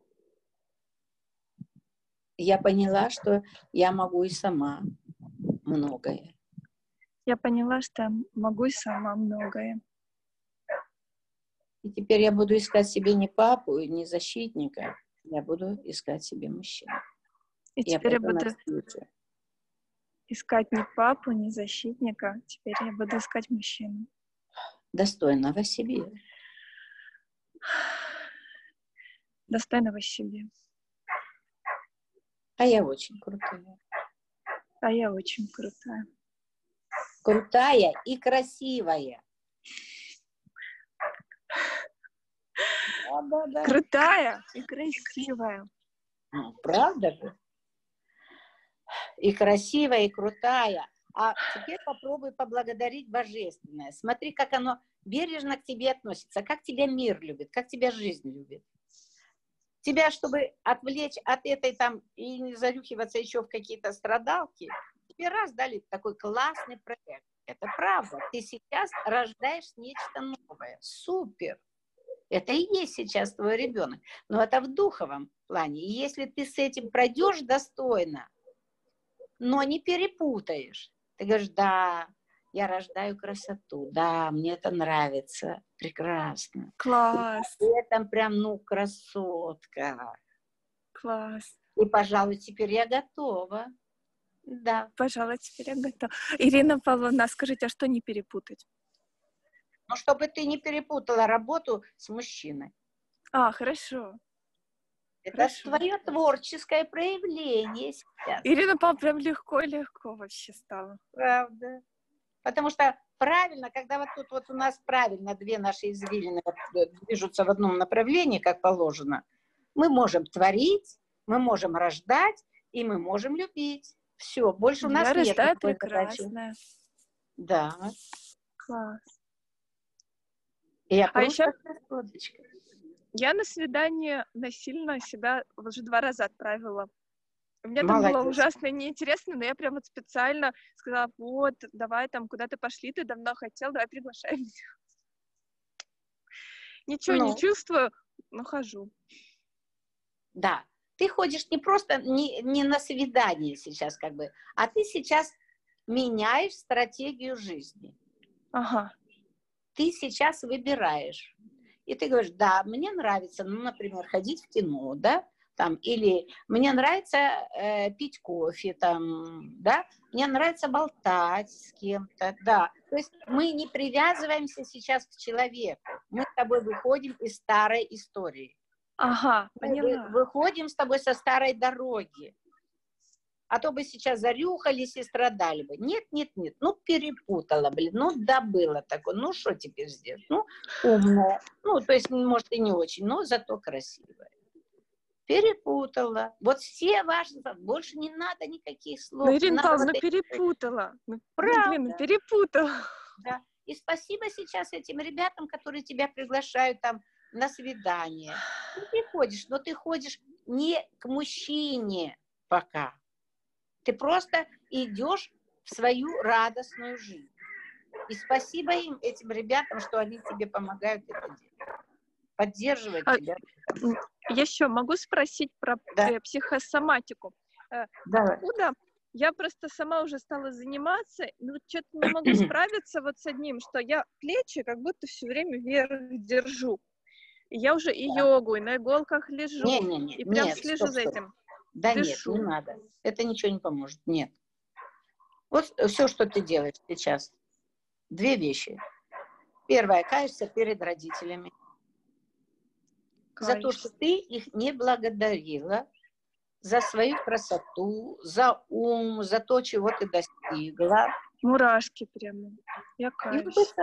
Я поняла, что я могу и сама многое. Я поняла, что могу и сама многое. И теперь я буду искать себе не папу, не защитника, я буду искать себе мужчину. И я теперь я буду навстречу. искать не папу, не защитника, теперь я буду искать мужчину. Достойного себе. Достойного себе. А я очень крутая. А я очень крутая. Крутая и красивая. Да, да, да. Крутая и красивая. Ну, правда же? И красивая, и крутая. А теперь попробуй поблагодарить Божественное. Смотри, как оно бережно к тебе относится, как тебя мир любит, как тебя жизнь любит. Тебя, чтобы отвлечь от этой там и не зарюхиваться еще в какие-то страдалки, тебе раз дали такой классный проект. Это правда. Ты сейчас рождаешь нечто новое. Супер. Это и есть сейчас твой ребенок. Но это в духовом плане. И если ты с этим пройдешь достойно, но не перепутаешь, ты говоришь, да, я рождаю красоту, да, мне это нравится, прекрасно. Класс, И это прям, ну, красотка. класс. И, пожалуй, теперь я готова. Да. Пожалуй, теперь я готова. Ирина Павловна, скажите, а что не перепутать? Но чтобы ты не перепутала работу с мужчиной. А, хорошо. Это Хорошо. твое творческое проявление сейчас. Ирина Павловна, прям легко-легко вообще стало. Правда. Потому что правильно, когда вот тут вот у нас правильно две наши извилины э, движутся в одном направлении, как положено, мы можем творить, мы можем рождать, и мы можем любить. Все, больше у нас я нет задачи. прекрасная. Да. Класс. И я А еще-. Я на свидание насильно себя уже два раза отправила. Мне там было ужасно неинтересно, но я прям вот специально сказала, вот, давай там куда-то пошли, ты давно хотел, давай приглашай меня. Ничего Ну. не чувствую, но хожу. Да. Ты ходишь не просто не, не на свидание сейчас, как бы, а ты сейчас меняешь стратегию жизни. Ага. Ты сейчас выбираешь. И ты говоришь, да, мне нравится, ну, например, ходить в кино, да, там, или мне нравится э, пить кофе, там, да, мне нравится болтать с кем-то, да. То есть мы не привязываемся сейчас к человеку, мы с тобой выходим из старой истории. Ага, Мы поняла. выходим с тобой со старой дороги. А то бы сейчас зарюхались и страдали бы. Нет, нет, нет. Ну, перепутала, блин. Ну, да, было такое. Ну, что теперь сделать? Ну, умная. Ну, то есть, может, и не очень, но зато красивая. Перепутала. Вот все ваши... Больше не надо никаких слов. Ну, Ирина Павловна, вот перепутала. Ну, Правда. блин, ну, перепутала. Да. И спасибо сейчас этим ребятам, которые тебя приглашают там на свидание. Ну, Ты ходишь, но ты ходишь не к мужчине пока. Ты просто идешь в свою радостную жизнь. И спасибо им, этим ребятам, что они тебе помогают это делать. Поддерживают А- тебя. Еще могу спросить про Да. э, психосоматику. Давай. Откуда? Я просто сама уже стала заниматься, но что-то не могу справиться вот с одним, что я плечи как будто все время вверх держу. И я уже и йогу, и на иголках лежу, Не, не, не, и прям нет, слежу стоп, за стоп. этим. Да дышу. нет, не надо. Это ничего не поможет. Нет. Вот все, что ты делаешь сейчас. Две вещи. Первое, каешься перед родителями за то, что ты их не благодарила, за свою красоту, за ум, за то, чего ты достигла. Мурашки прямо. Я И каюсь.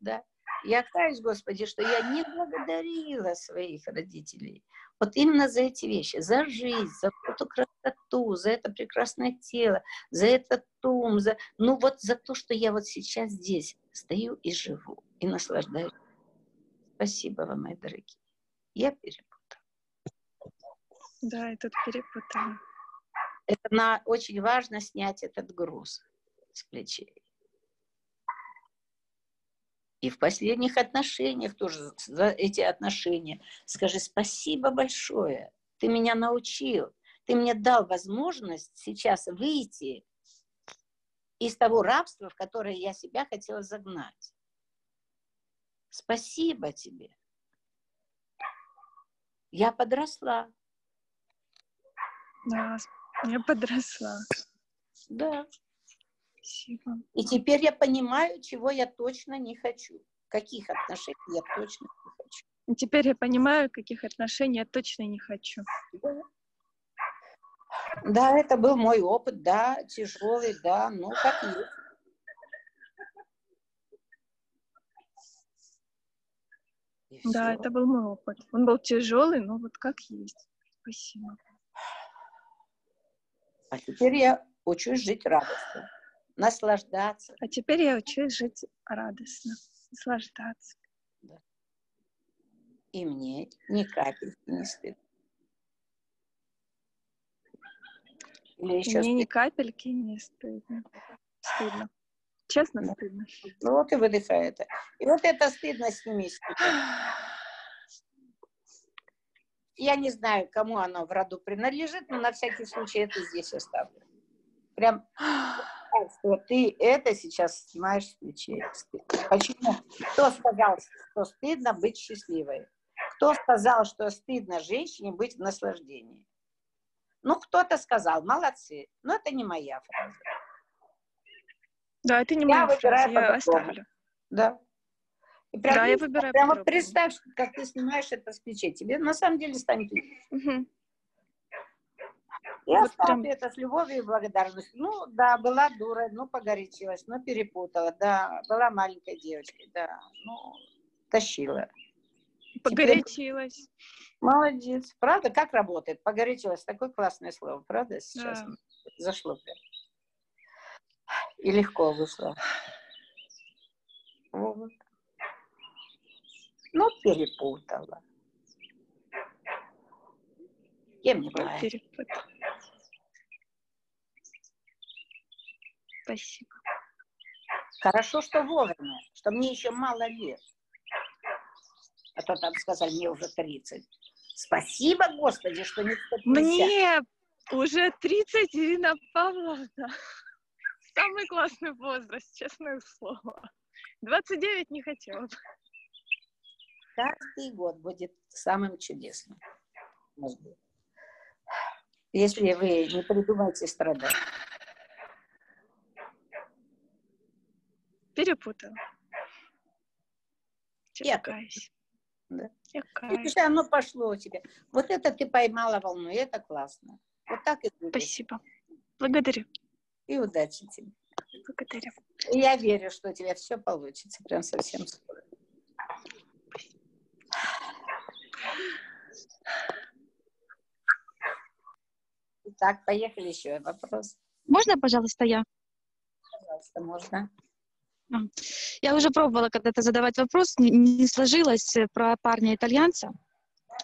да. Я каюсь, Господи, что я не благодарила своих родителей. Вот именно за эти вещи, за жизнь, за эту красоту, за это прекрасное тело, за этот ум, за... ну вот за то, что я вот сейчас здесь стою и живу, и наслаждаюсь. Спасибо вам, мои дорогие. Я перепутала. Да, я тут перепутала. Это на, очень важно снять этот груз с плечей. И в последних отношениях тоже за эти отношения скажи спасибо большое. Ты меня научил. ты мне дал возможность сейчас выйти из того рабства, в которое я себя хотела загнать. Спасибо тебе. Я подросла. Да, я подросла. Да. Спасибо. И теперь я понимаю, чего я точно не хочу. Каких отношений я точно не хочу. И теперь я понимаю, каких отношений я точно не хочу. Да. Да, это был мой опыт, да, тяжелый, да, ну как есть. И да, все. это был мой опыт. Он был тяжелый, но вот как есть. Спасибо. А теперь я учусь жить радостно, наслаждаться. А теперь я учусь жить радостно, наслаждаться. Да. И мне ни капельки не стыдно. Мне стыдно? ни капельки не стыдно. Стыдно. Честно, ну, стыдно. Ну вот и выдыхай это. И вот это стыдно сними Я не знаю, кому оно в роду принадлежит, но на всякий случай это здесь оставлю. Прям что ты это сейчас снимаешь с плечей. Почему? Кто сказал, что стыдно быть счастливой? Кто сказал, что стыдно женщине быть в наслаждении? Ну, кто-то сказал, молодцы. Но это не моя фраза. Да, это не моя я фраза, я оставлю. Да. И прям, да, я выбираю Прямо вот представь, как ты снимаешь это с плечей. Тебе на самом деле станет угу. Я вот прям... это с любовью и благодарностью. Ну, да, была дура, ну, погорячилась, ну, перепутала, да, была маленькой девочкой, да, ну, тащила. Погорячилась. Теперь... Молодец. Правда, как работает? Погорячилась. Такое классное слово, правда, сейчас? Да. Зашло прям. И легко вышло. Вот. Ну, перепутала. Кем не бывает. Спасибо. Хорошо, что вовремя, что мне еще мало лет. А то там сказали, мне уже 30. Спасибо, Господи, что не 150. Мне уже 30, Ирина Павловна. Самый классный возраст, честное слово. 29 не хотела. Каждый год будет самым чудесным. Если вы не придумаете страдать. Перепутала. Я да. Видишь, оно пошло у тебя. Вот это ты поймала волну, и это классно. Вот так и будет. Спасибо. Благодарю. И удачи тебе. Благодарю. И я верю, что у тебя все получится прям совсем скоро. Так, поехали еще вопрос. Можно, пожалуйста, я? Пожалуйста, можно. А. Я уже пробовала когда-то задавать вопрос, не сложилось э, про парня-итальянца.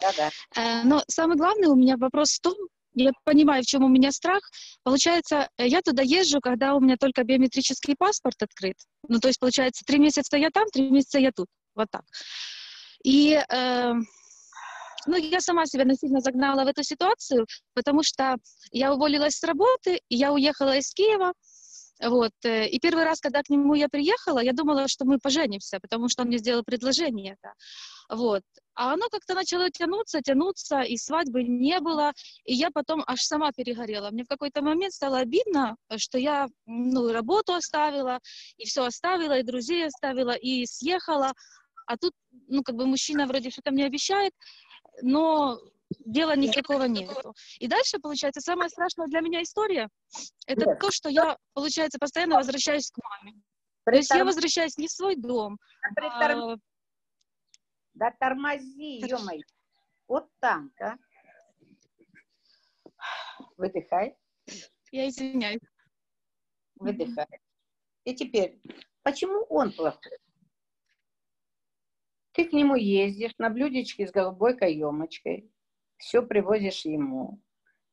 Да-да. Э, но самый главный у меня вопрос в том, я понимаю, в чем у меня страх. Получается, э, я туда езжу, когда у меня только биометрический паспорт открыт. Ну, то есть, получается, три месяца я там, три месяца я тут. Вот так. И, э, ну, я сама себя насильно загнала в эту ситуацию, потому что я уволилась с работы, я уехала из Киева, вот. Э, и первый раз, когда к нему я приехала, я думала, что мы поженимся, потому что он мне сделал предложение. Да. Вот. А оно как-то начало тянуться, тянуться, и свадьбы не было. И я потом аж сама перегорела. Мне в какой-то момент стало обидно, что я ну, работу оставила, и все оставила, и друзей оставила, и съехала. А тут, ну, как бы мужчина вроде что-то мне обещает, но дела никакого нету. И дальше, получается, самая страшная для меня история, это Нет. то, что я, получается, постоянно возвращаюсь к маме. Притор... То есть я возвращаюсь не в свой дом. Притор... А... Да тормози, ё-моё. Вот там, а. Выдыхай. Я извиняюсь. Выдыхай. И теперь, почему он плохой? Ты к нему ездишь на блюдечке с голубой каемочкой, все привозишь ему.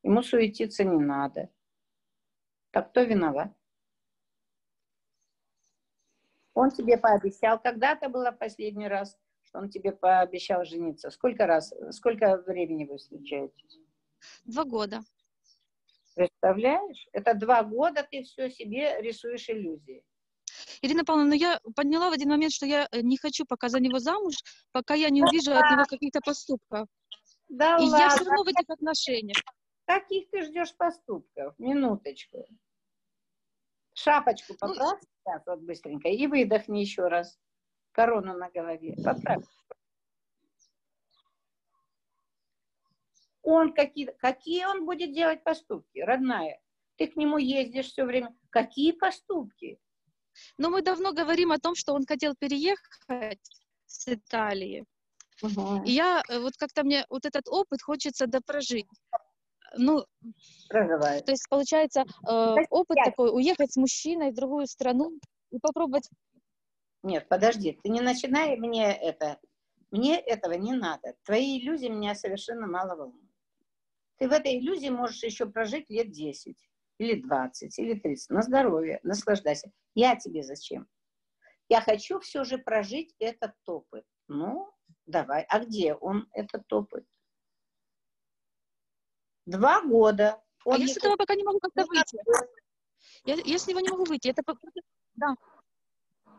Ему суетиться не надо. Так кто виноват? Он тебе пообещал, когда-то было последний раз, что он тебе пообещал жениться. Сколько раз, сколько времени вы встречаетесь? Два года. Представляешь? Это два года ты все себе рисуешь иллюзии. Ирина Павловна, ну я поняла в один момент, что я э, не хочу пока за него замуж, пока я не увижу от него каких-то поступков. Да И ладно. я все равно в этих отношениях. Каких ты ждешь поступков? Минуточку. Шапочку поправь сейчас вот быстренько и выдохни еще раз. Корону на голове. Поправь. Он какие, какие он будет делать поступки, родная? Ты к нему ездишь все время. Какие поступки? Но мы давно говорим о том, что он хотел переехать с Италии. Угу. И я э, вот как-то мне вот этот опыт хочется допрожить. Ну, Проживает. то есть получается э, опыт я- такой, уехать с мужчиной в другую страну и попробовать. Нет, подожди, ты не начинай мне это. Мне этого не надо. Твои иллюзии меня совершенно мало волнуют. Ты в этой иллюзии можешь еще прожить лет 10, или 20, или 30. На здоровье, наслаждайся. Я тебе зачем? Я хочу все же прожить этот опыт. Ну, давай. А где он, этот опыт? Два года. А Он я не с этого пока не могу как-то выйти. Я, я с него не могу выйти. Это по-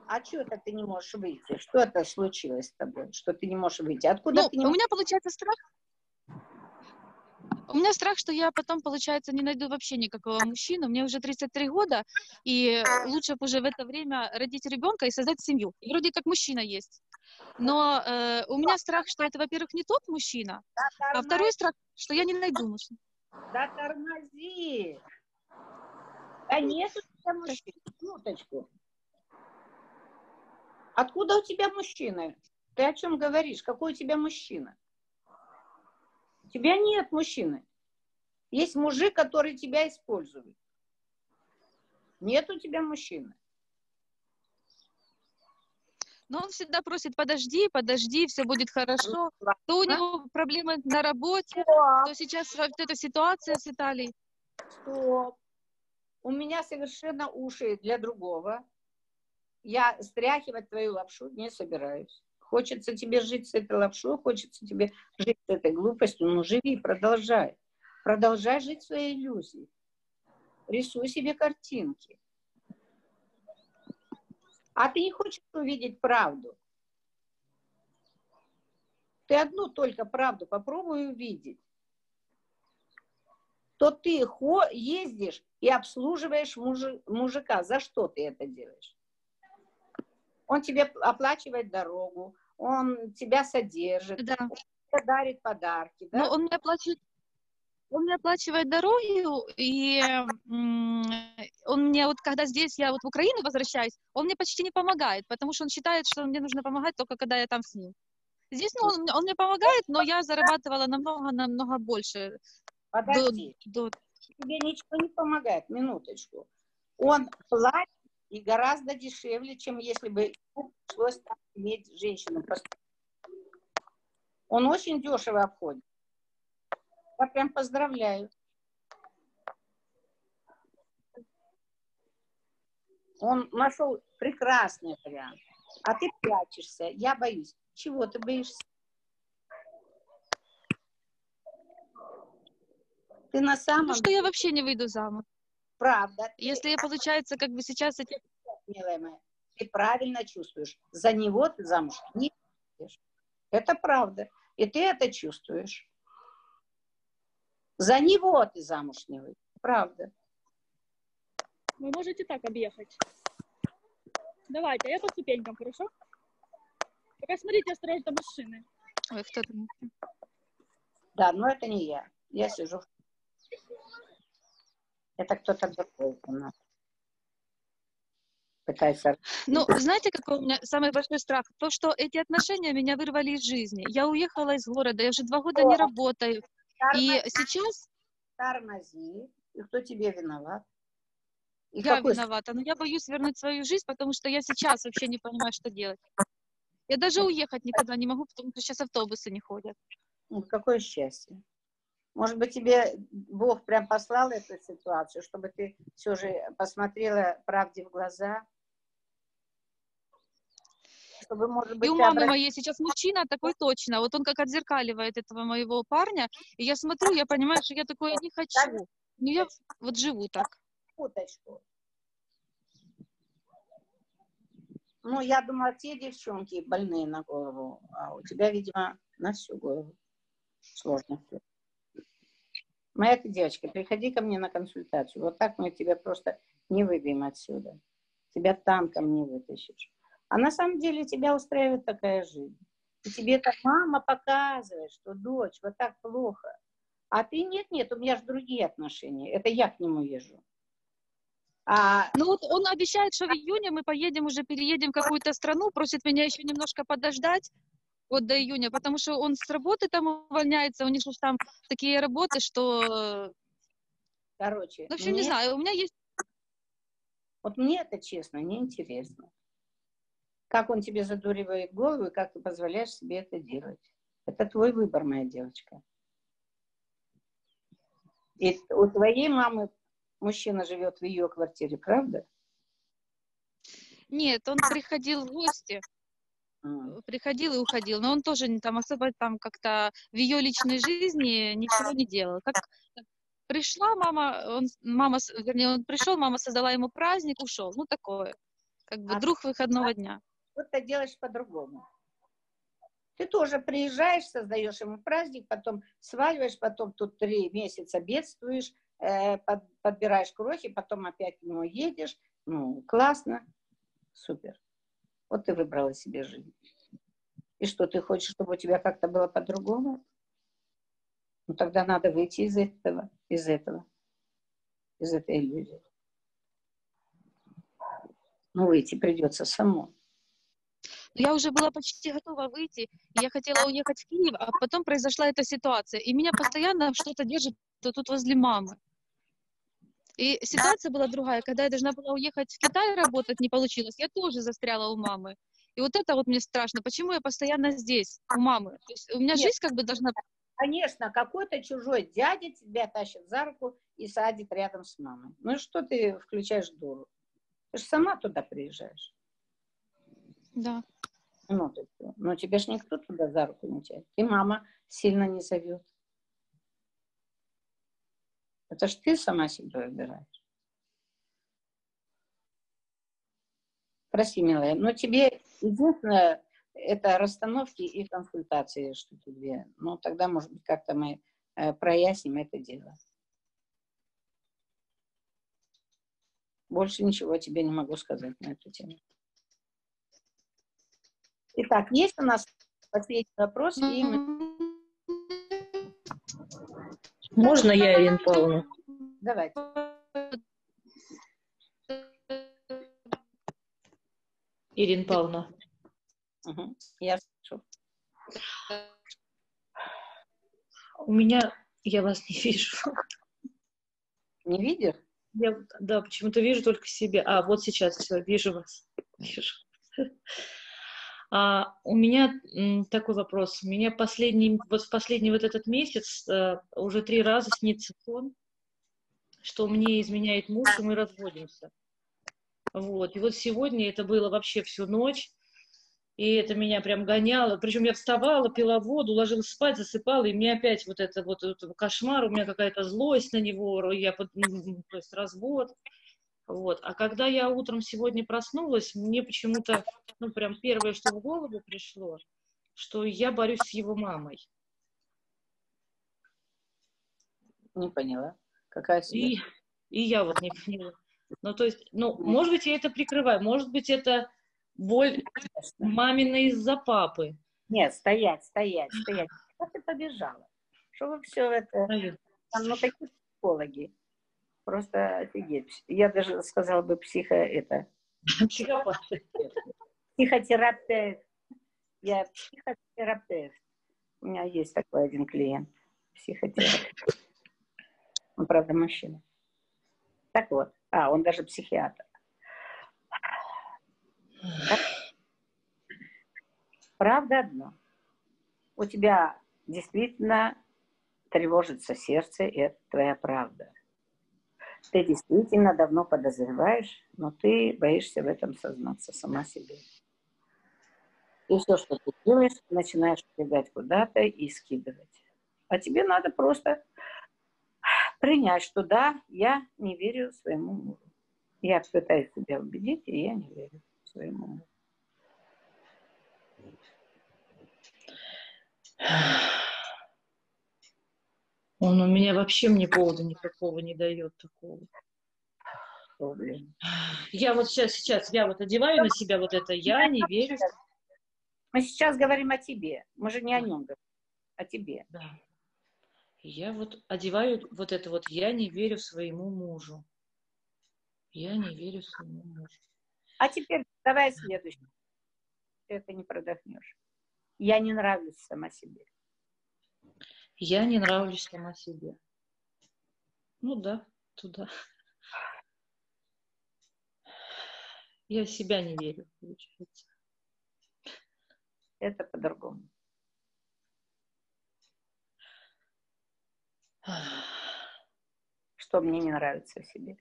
А что это ты не можешь выйти? Что это случилось с тобой, что ты не можешь выйти? Откуда ну, ты не у меня получается страх. У меня страх, что я потом, получается, не найду вообще никакого мужчину. Мне уже 33 года, и лучше бы уже в это время родить ребенка и создать семью. И вроде как мужчина есть. Но э, у меня страх, что это, во-первых, не тот мужчина, а второй страх, что я не найду мужчину. Да тормози! Да нет у тебя мужчин. Минуточку. Откуда у тебя мужчина? Ты о чем говоришь? Какой у тебя мужчина? Тебя нет мужчины. Есть мужик, который тебя использует. Нет у тебя мужчины. Но он всегда просит, подожди, подожди, все будет хорошо. То у него проблемы на работе, то сейчас вот эта ситуация с Италией. Стоп. У меня совершенно уши для другого. Я стряхивать твою лапшу не собираюсь. Хочется тебе жить с этой лапшой, хочется тебе жить с этой глупостью. Ну, живи, продолжай. Продолжай жить своей иллюзии. Рисуй себе картинки. А ты не хочешь увидеть правду? Ты одну только правду попробуй увидеть то ты ездишь и обслуживаешь мужи- мужика. За что ты это делаешь? Он тебе оплачивает дорогу, он тебя содержит, Да. тебе дарит подарки. Да? Но он мне оплачивает, он мне оплачивает дорогу, и он мне вот, когда здесь я вот в Украину возвращаюсь, он мне почти не помогает, потому что он считает, что мне нужно помогать только когда я там с ним. Здесь ну, он, он мне помогает, но я зарабатывала намного-намного больше. До, Подожди, до- тебе ничего не помогает, минуточку. Он платит и гораздо дешевле, чем если бы ему пришлось там иметь женщину. Он очень дешево обходит. Я прям поздравляю. Он нашел прекрасный вариант. А ты прячешься. Я боюсь. Чего ты боишься? Ты на самом Ну, что я вообще не выйду замуж. Правда. ты- Если я, получается, как бы сейчас эти... милая моя, ты правильно чувствуешь. За него ты замуж не выйдешь. Это правда. И ты это чувствуешь. За него ты замуж не выйдешь. Правда. Вы можете так объехать. Давайте, а я по ступенькам, хорошо? Только смотрите осторожно машины. Ой, кто там? Да, но это не я. Я сижу. в- Это кто-то другой у нас. Пытается. Ну, знаете, какой у меня самый большой страх? То, что эти отношения меня вырвали из жизни. Я уехала из города, я уже два года не работаю. И сейчас Тормози. И кто тебе виноват? И я какой виновата, но я боюсь вернуть свою жизнь, потому что я сейчас вообще не понимаю, что делать. Я даже уехать никогда не могу, потому что сейчас автобусы не ходят. Ну, какое счастье. Может быть, тебе Бог прям послал эту ситуацию, чтобы ты все же посмотрела правде в глаза? Чтобы, может быть, И у мамы обра- моей сейчас мужчина такой точно. Вот он как отзеркаливает этого моего парня. И я смотрю, я понимаю, что я такое не хочу. Ну, я вот живу так. Уточку. Ну, я думала, те девчонки больные на голову, а у тебя, видимо, на всю голову. Сложно все. Моя ты девочка, приходи ко мне на консультацию. Вот так мы тебя просто не выбьем отсюда. Тебя танком не вытащишь. А на самом деле тебя устраивает такая жизнь. И тебе эта мама показывает, что дочь, вот так плохо. А ты нет, нет, у меня же другие отношения. Это я к нему езжу. А... Ну вот он обещает, что в июне мы поедем уже, переедем в какую-то страну, просит меня еще немножко подождать вот до июня, потому что он с работы там увольняется, у них же там такие работы, что... Короче. В общем, мне... не знаю, у меня есть... Вот мне это, честно, неинтересно. Как он тебе задуривает голову и как ты позволяешь себе это делать. Это твой выбор, моя девочка. И у твоей мамы мужчина живет в ее квартире, правда? Нет, он приходил в гости. Приходил и уходил, но он тоже там особо там как-то в ее личной жизни ничего не делал. Как пришла мама, он, мама, вернее, он пришел, мама создала ему праздник, ушел. Ну, такое. Как бы а друг выходного дня. Вот ты делаешь по-другому. Ты тоже приезжаешь, создаешь ему праздник, потом сваливаешь, потом тут три месяца бедствуешь, э, под, подбираешь крохи, потом опять к нему едешь. Ну, классно, супер. Вот ты выбрала себе жизнь. И что, ты хочешь, чтобы у тебя как-то было по-другому? Ну, тогда надо выйти из этого, из этого, из этой иллюзии. Ну, выйти придется самому. Я уже была почти готова выйти, я хотела уехать в Киев, а потом произошла эта ситуация. И меня постоянно что-то держит тут возле мамы. И ситуация была другая. Когда я должна была уехать в Китай работать, не получилось. Я тоже застряла у мамы. И вот это вот мне страшно. Почему я постоянно здесь, у мамы? То есть у меня Нет. жизнь как бы должна... Конечно, какой-то чужой дядя тебя тащит за руку и садит рядом с мамой. Ну что ты включаешь дуру? Ты же сама туда приезжаешь. Да. Ну, ты, ну тебя же никто туда за руку не тянет. И мама сильно не зовет. Это ж ты сама себя выбираешь. Прости, милая, но тебе единственное, это расстановки и консультации штуки две. Ну, тогда, может быть, как-то мы э, проясним это дело. Больше ничего тебе не могу сказать на эту тему. Итак, есть у нас последний вопрос, и мы... Можно я, Ирина Павловна? Давайте. Ирина Павловна. Угу. Я слышу. У меня... Я вас не вижу. Не видишь? Я, да, почему-то вижу только себе. А, вот сейчас все, вижу вас. Вижу. А, у меня такой вопрос. У меня последний, вот в последний вот этот месяц а, уже три раза снится сон, что мне изменяет муж, и мы разводимся. Вот. И вот сегодня это было вообще всю ночь, и это меня прям гоняло. Причем я вставала, пила воду, ложилась спать, засыпала, и мне опять вот это вот этот кошмар, у меня какая-то злость на него, я, то есть развод. Вот. А когда я утром сегодня проснулась, мне почему-то, ну, прям первое, что в голову пришло, что я борюсь с его мамой. Не поняла. Какая И, и я вот не поняла. Ну, то есть, ну, может быть, я это прикрываю, может быть, это боль мамина из-за папы. Нет, стоять, стоять, стоять. Как ты побежала? Что вы все это... Там, ну, такие психологи. Просто офигеть. Я даже сказала бы психо это. Психотерапевт. Я психотерапевт. У меня есть такой один клиент. Психотерапевт. Он, правда, мужчина. Так вот. А, он даже психиатр. Правда одно. У тебя действительно тревожится сердце, и это твоя правда. Ты действительно давно подозреваешь, но ты боишься в этом сознаться сама себе. И все, что ты делаешь, начинаешь убегать куда-то и скидывать. А тебе надо просто принять, что да, я не верю своему мужу. Я пытаюсь себя убедить, и я не верю своему мужу. Он у меня вообще мне повода никакого не дает такого. О. Я вот сейчас, сейчас, я вот одеваю на себя вот это, я не верю. Мы сейчас говорим о тебе. Мы же не о нем говорим, о тебе. Да. Я вот одеваю вот это вот, я не верю своему мужу. Я не верю своему мужу. А теперь давай следующий. Ты это не продохнешь. Я не нравлюсь сама себе. Я не нравлюсь сама себе. Ну да, туда. Я в себя не верю, получается. Это по-другому. Что мне не нравится в себе?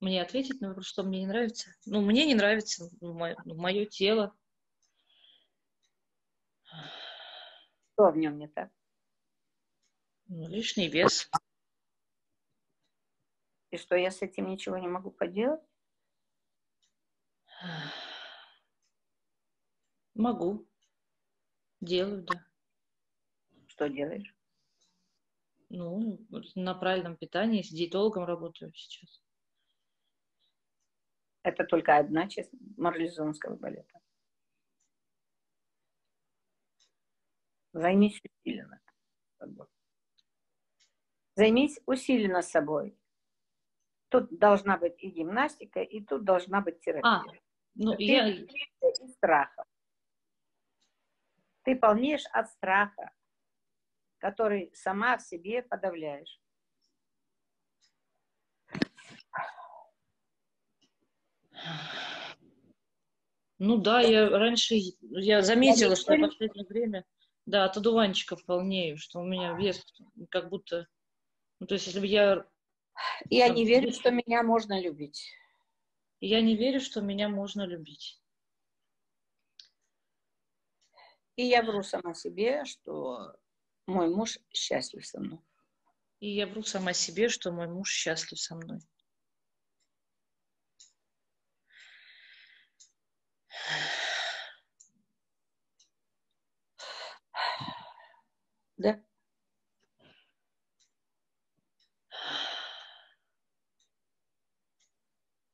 Мне ответить на вопрос, что мне не нравится? Ну, мне не нравится мое, мое тело. Что в нем не так? Ну, лишний вес. И что я с этим ничего не могу поделать? Могу. Делаю, да. Что делаешь? Ну, на правильном питании, с диетологом работаю сейчас. Это только одна часть марлезонского балета. Займись усиленно собой. Займись усиленно собой. Тут должна быть и гимнастика, и тут должна быть терапия. А, ну, Ты я... из страха. Ты полнеешь от страха, который сама в себе подавляешь. Ну да, я раньше, я заметила, Я что в не последнее время, да, от одуванчиков полнею, что у меня вес как будто, ну то есть если бы я, Я не верю, что меня можно любить. я не верю, что меня можно любить. И я вру сама себе, что мой муж счастлив со мной. И я вру сама себе, что мой муж счастлив со мной. Да?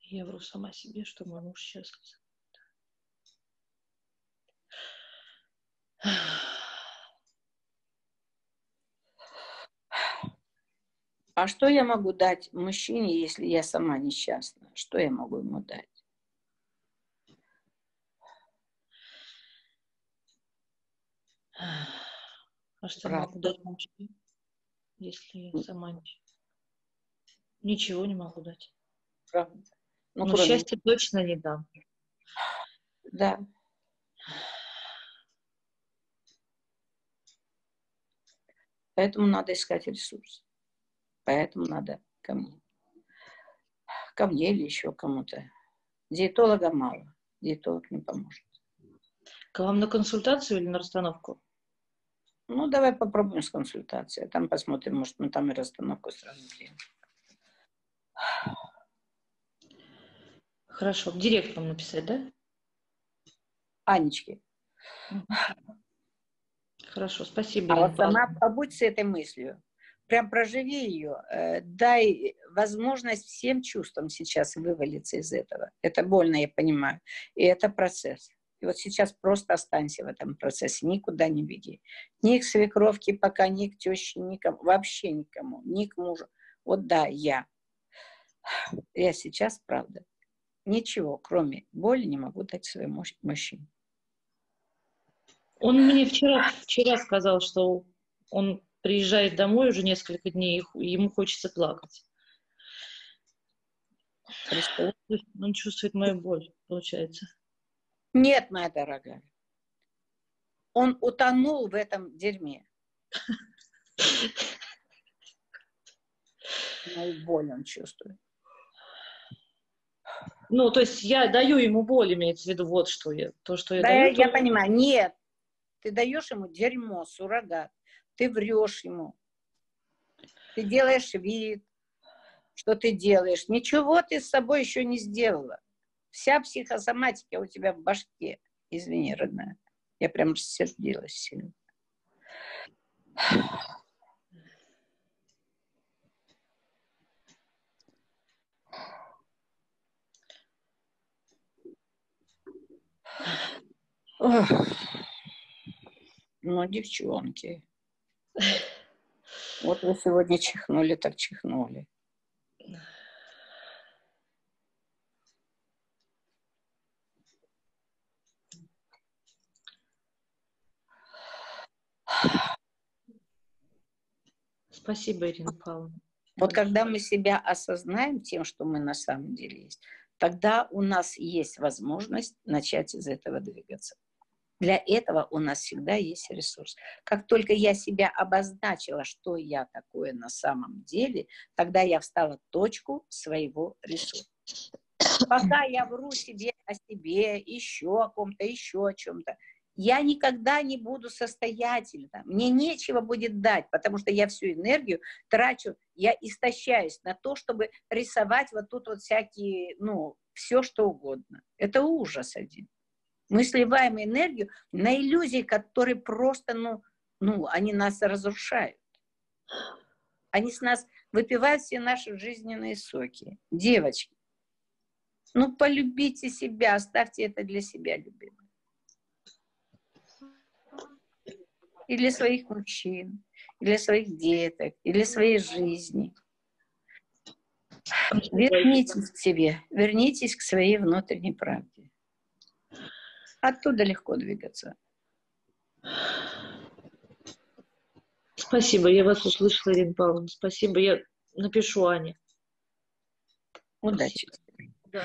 Я вру сама себе, что мой муж счастлив. А что я могу дать мужчине, если я сама несчастна? Что я могу ему дать? А что Правда. могу дать мужчине, если я сама ничего? Ничего не могу дать. Правда? Ну, Но кроме- счастья точно не дам. Да. Поэтому надо искать ресурс. Поэтому надо ко мне. Ко мне или еще кому-то. Диетолога мало. Диетолог не поможет. К вам на консультацию или на расстановку? Ну, давай попробуем с консультацией. Там посмотрим, может, мы там и расстановку сразу сделаем. Хорошо. В директ вам написать, да? Анечки, Хорошо, спасибо. а вот сама Павловна. побудь с этой мыслью. Прям проживи ее. э, Дай возможность всем чувствам сейчас вывалиться из этого. Это больно, я понимаю. И это процесс. И вот сейчас просто останься в этом процессе. Никуда не беги. Ни к свекровке пока, ни к теще, никому. Вообще никому. Ни к мужу. Вот да, я. Я сейчас, правда, ничего, кроме боли, не могу дать своему муж- мужчине. Он мне вчера, вчера сказал, что он приезжает домой уже несколько дней, и ему хочется плакать. Он чувствует мою боль, получается. Нет, моя дорогая. Он утонул в этом дерьме. Мою боль он чувствует. Ну, то есть я даю ему боль, имеется в виду, вот что я, то, что я Да, даю. я, я то- понимаю. Нет. Ты даешь ему дерьмо, суррогат. Ты врешь ему. Ты делаешь вид, что ты делаешь. Ничего ты с собой еще не сделала. Вся психосоматика у тебя в башке. Извини, родная. Я прям рассердилась сильно. Ох. Ну, девчонки. Вот вы сегодня чихнули, так чихнули. Спасибо, Ирина Павловна. Вот когда мы себя осознаем тем, что мы на самом деле есть, тогда у нас есть возможность начать из этого двигаться. Для этого у нас всегда есть ресурс. Как только я себя обозначила, что я такое на самом деле, тогда я встала точку своего ресурса. Пока я вру себе о себе, еще о ком-то, еще о чем-то, я никогда не буду состоятельна. Мне нечего будет дать, потому что я всю энергию трачу, я истощаюсь на то, чтобы рисовать вот тут вот всякие, ну, все что угодно. Это ужас один. Мы сливаем энергию на иллюзии, которые просто, ну, ну, они нас разрушают. Они с нас выпивают все наши жизненные соки. Девочки, ну, полюбите себя, оставьте это для себя, любимые. И для своих мужчин, и для своих деток, и для своей жизни. Вернитесь к себе, вернитесь к своей внутренней правде. Оттуда легко двигаться. Спасибо, я вас услышала, Ирина Павловна. Спасибо, я напишу Ане. Удачи. Да.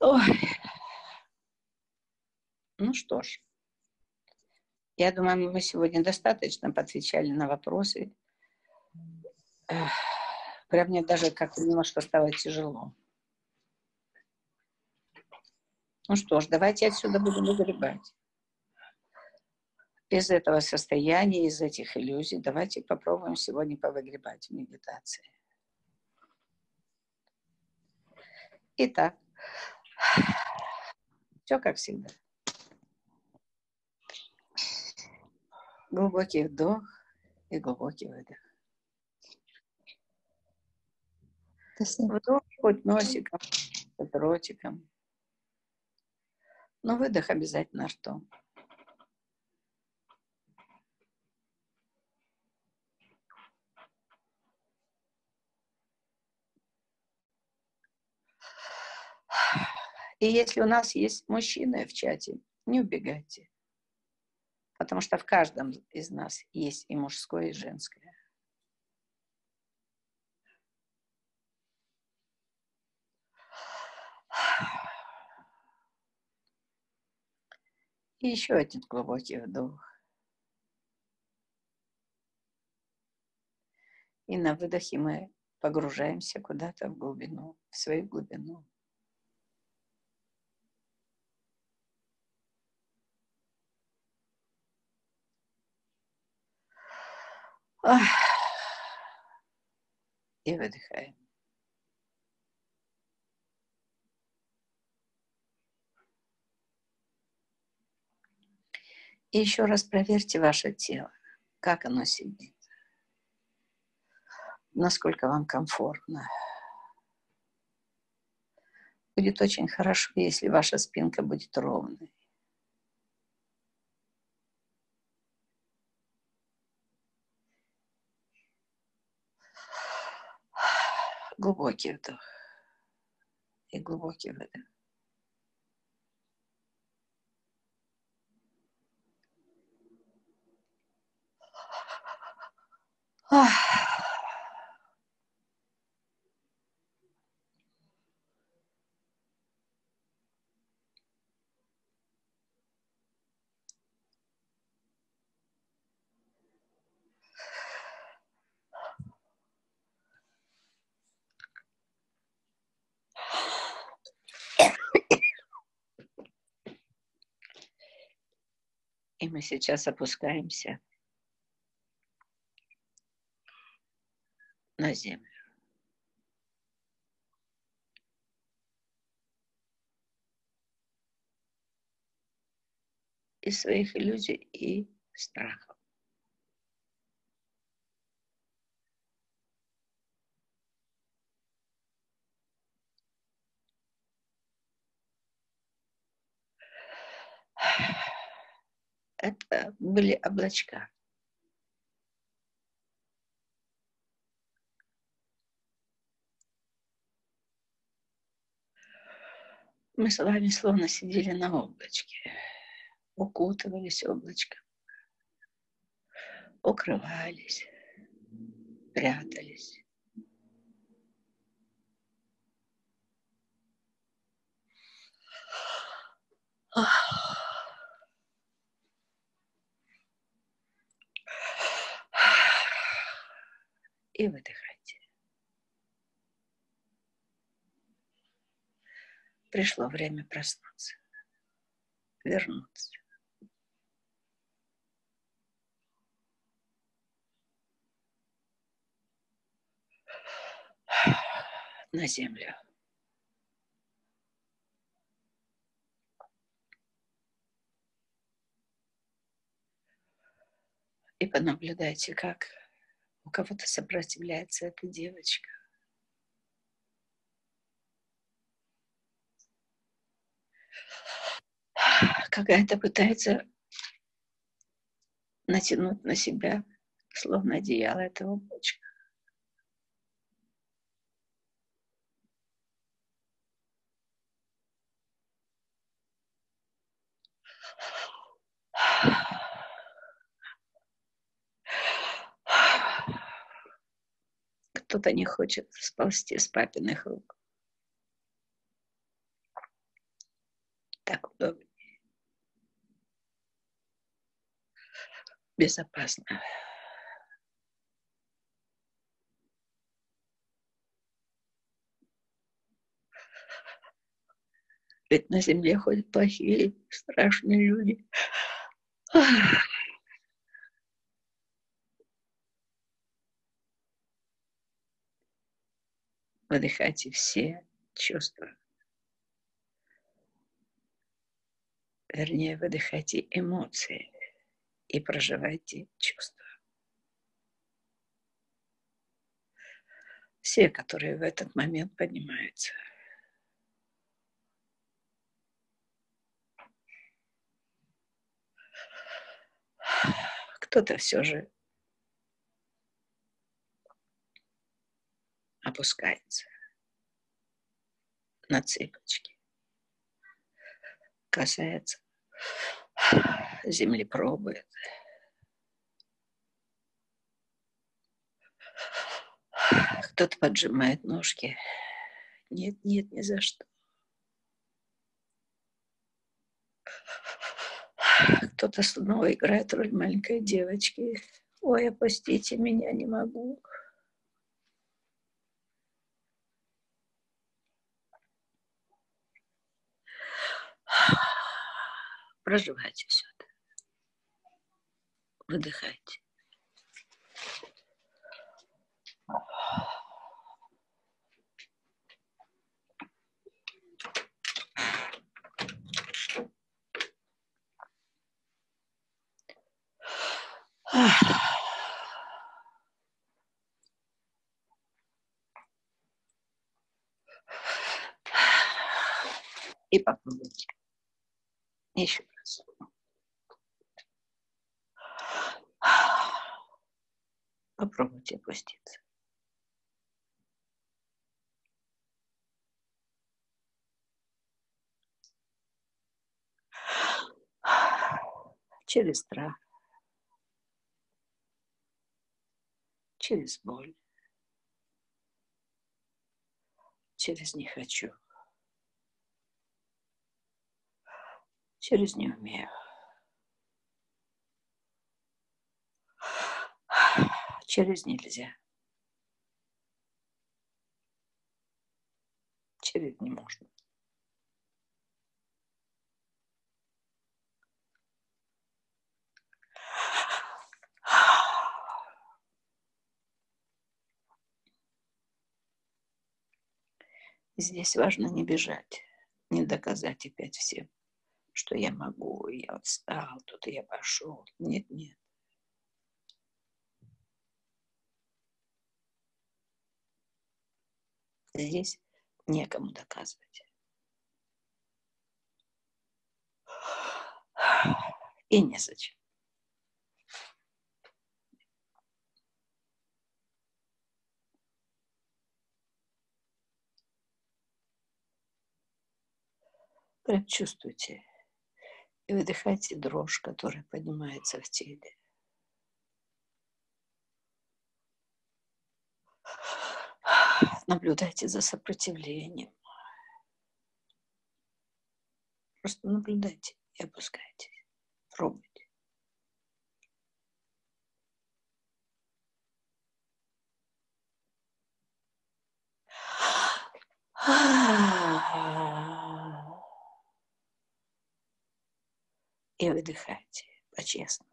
Ой. Ну что ж, я думаю, мы сегодня достаточно подвечали на вопросы. Прям мне даже как-то немножко стало тяжело. Ну что ж, давайте отсюда будем выгребать. Из этого состояния, из этих иллюзий, давайте попробуем сегодня повыгребать в медитации. Итак, все как всегда. Глубокий вдох и глубокий выдох. Вдох хоть носиком, хоть ротиком. Но выдох обязательно ртом. И если у нас есть мужчины в чате, не убегайте. Потому что в каждом из нас есть и мужское, и женское. И еще один глубокий вдох. И на выдохе мы погружаемся куда-то в глубину, в свою глубину. И выдыхаем. И еще раз проверьте ваше тело, как оно сидит, насколько вам комфортно. Будет очень хорошо, если ваша спинка будет ровной. Глубокий вдох и глубокий выдох. Ах. Мы сейчас опускаемся на землю. И своих иллюзий и страхов. Это были облачка. Мы с вами словно сидели на облачке, укутывались облачком, укрывались, прятались. И выдыхайте. Пришло время проснуться, вернуться. на землю. И понаблюдайте, как кого-то сопротивляется эта девочка. Какая-то пытается натянуть на себя, словно одеяло этого облачка. Кто-то не хочет сползти с папиных рук. Так удобнее. Безопасно. Ведь на земле ходят плохие, страшные люди. Выдыхайте все чувства. Вернее, выдыхайте эмоции и проживайте чувства. Все, которые в этот момент поднимаются. Кто-то все же опускается на цыпочки. Касается земли, пробует. Кто-то поджимает ножки. Нет, нет, ни за что. Кто-то снова играет роль маленькой девочки. Ой, опустите меня, не могу. Проживайте все это. Выдыхайте. И попробуйте. Еще раз. Попробуйте опуститься. Через страх. Через боль. Через не хочу. через не умею. Через нельзя. Через не можно. Здесь важно не бежать, не доказать опять всем что я могу, я встал, тут я пошел. Нет, нет. Здесь некому доказывать. И незачем. Прям чувствуйте и выдыхайте дрожь, которая поднимается в теле. Наблюдайте за сопротивлением. Просто наблюдайте и опускайтесь. Пробуйте. И выдыхайте по-честному.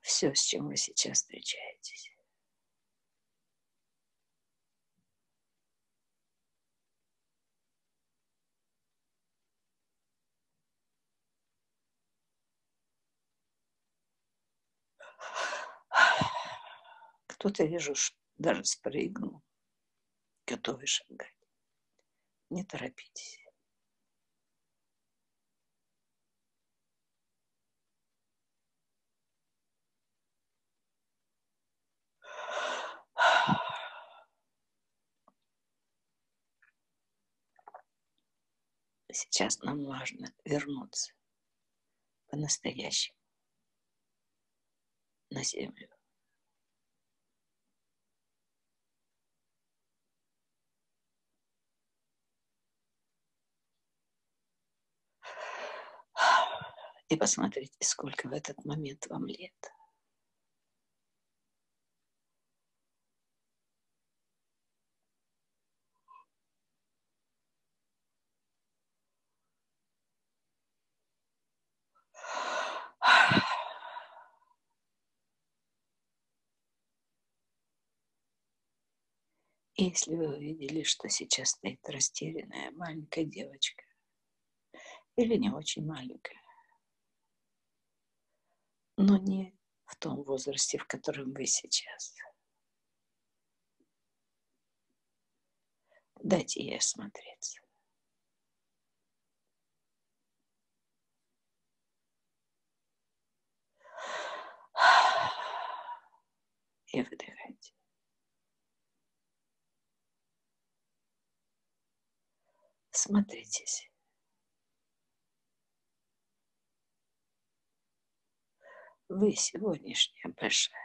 Все, с чем вы сейчас встречаетесь. Кто-то, вижу, даже спрыгнул, готовый шагать. Не торопитесь. Сейчас нам важно вернуться по-настоящему на землю. И посмотрите, сколько в этот момент вам лет. Если вы увидели, что сейчас стоит растерянная маленькая девочка, или не очень маленькая, но не в том возрасте, в котором вы сейчас. Дайте ей осмотреться. И выдыхайте. Смотритесь. Вы сегодняшняя большая.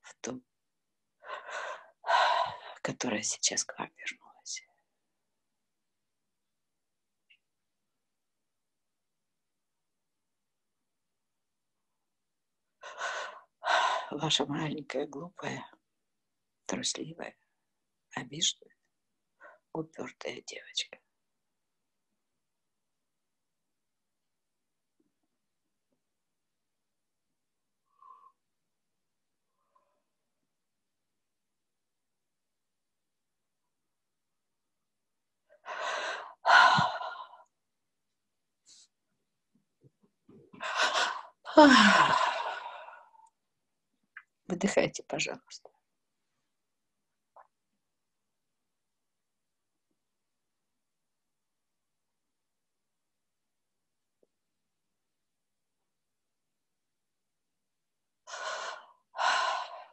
В том, которая сейчас к вам вернулась. Ваша маленькая, глупая, трусливая, обиженная, упертая девочка. Выдыхайте, пожалуйста.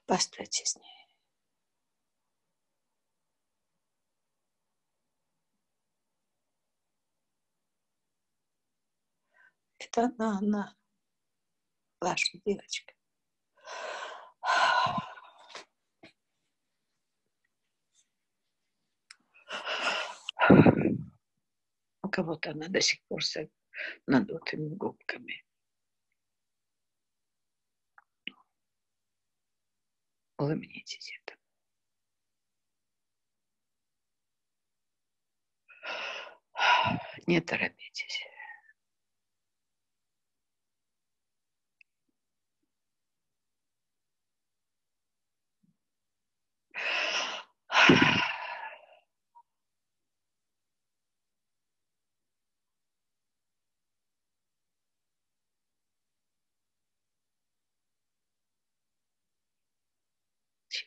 Постойте с ней. Это она, она ваша девочка. У кого-то она до сих пор с надутыми губками. Улыбнитесь это. Не торопитесь.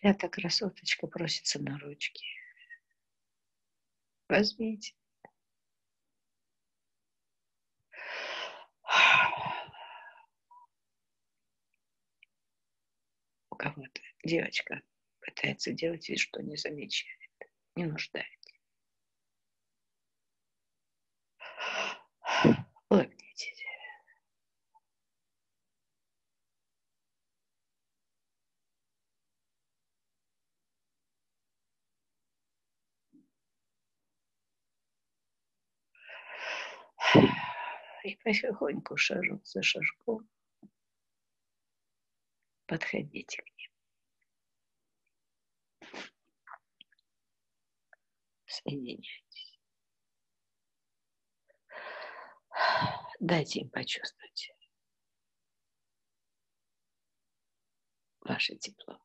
Чья-то красоточка просится на ручки. Возьмите. У кого-то девочка пытается делать вид, что не замечает, не нуждает. Улыбнитесь. И потихоньку шажок за шажком подходите к ним. Соединяйтесь. Дайте им почувствовать ваше тепло.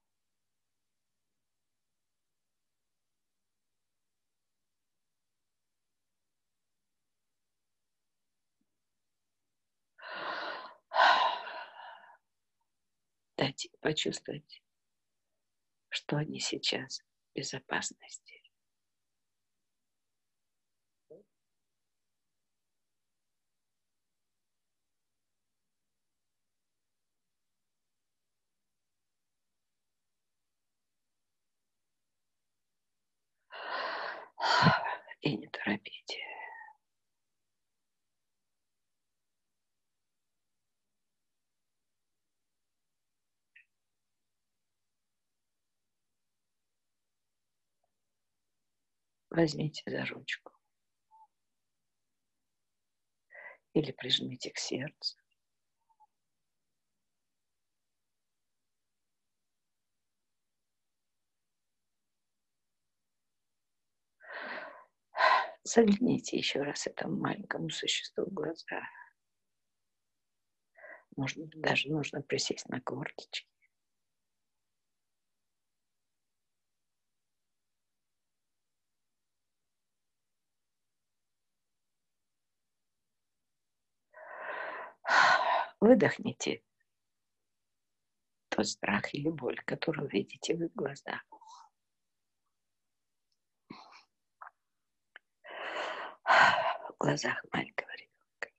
Дайте почувствовать, что они сейчас в безопасности. И не торопите. Возьмите за ручку. Или прижмите к сердцу. Загляните еще раз этому маленькому существу в глаза. Может, даже нужно присесть на корточки. Выдохните тот страх или боль, которую видите в их глазах. В глазах маленького ребенка.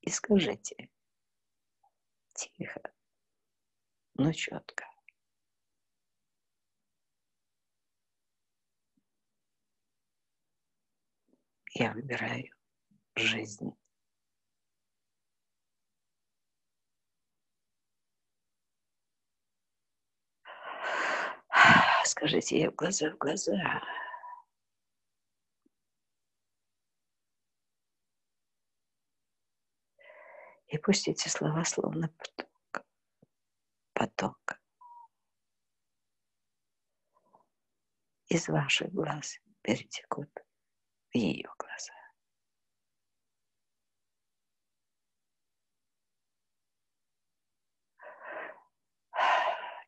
И скажите, тихо, но четко. Я выбираю жизнь. Скажите ей в глаза в глаза. И пусть эти слова словно поток. Поток. Из ваших глаз перетекут в ее глаза.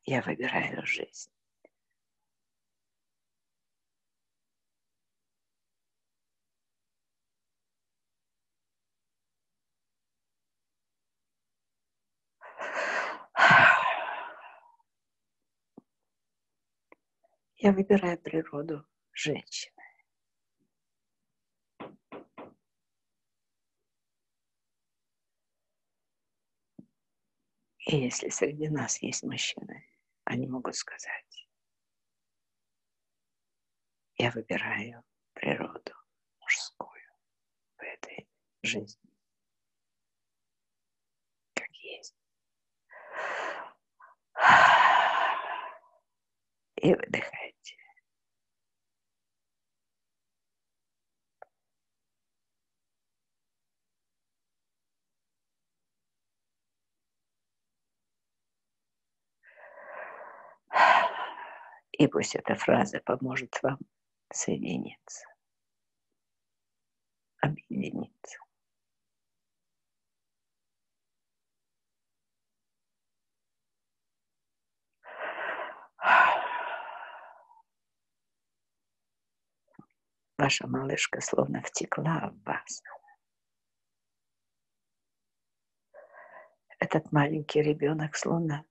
Я выбираю жизнь. Я выбираю природу женщины. И если среди нас есть мужчины, они могут сказать, я выбираю природу мужскую в этой жизни, как есть. И выдыхайте. И пусть эта фраза поможет вам соединиться, объединиться. Ваша малышка словно втекла в вас. Этот маленький ребенок словно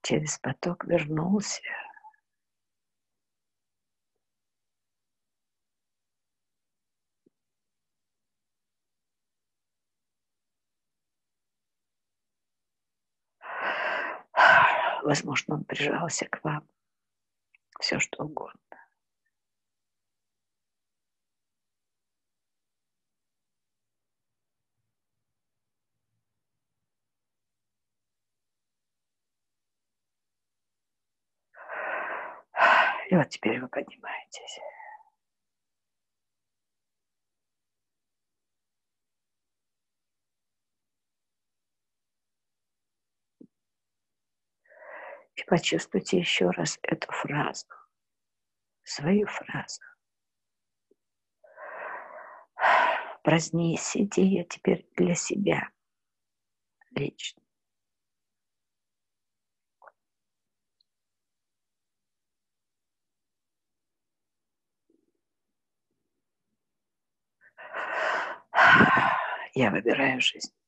через поток вернулся. Возможно, он прижался к вам. Все что угодно. И вот теперь вы поднимаетесь. И почувствуйте еще раз эту фразу, свою фразу. Произнесите ее теперь для себя лично. Я выбираю жизнь.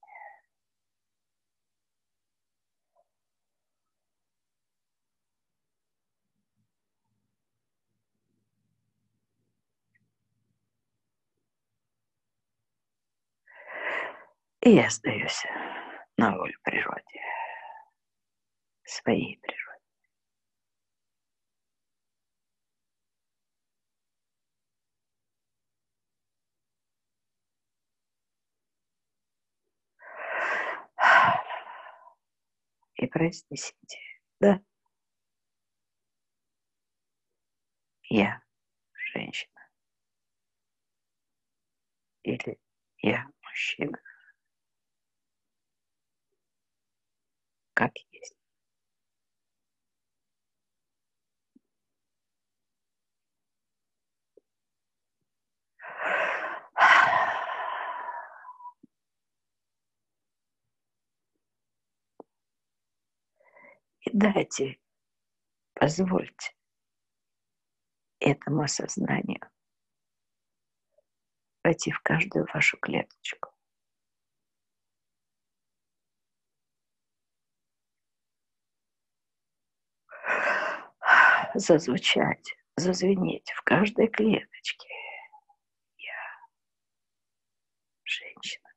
И я сдаюсь на волю природе, своей природе. и произнесите. Да. Я женщина. Или я мужчина. Как есть. И дайте, позвольте этому осознанию войти в каждую вашу клеточку. Зазвучать, зазвенеть в каждой клеточке. Я женщина.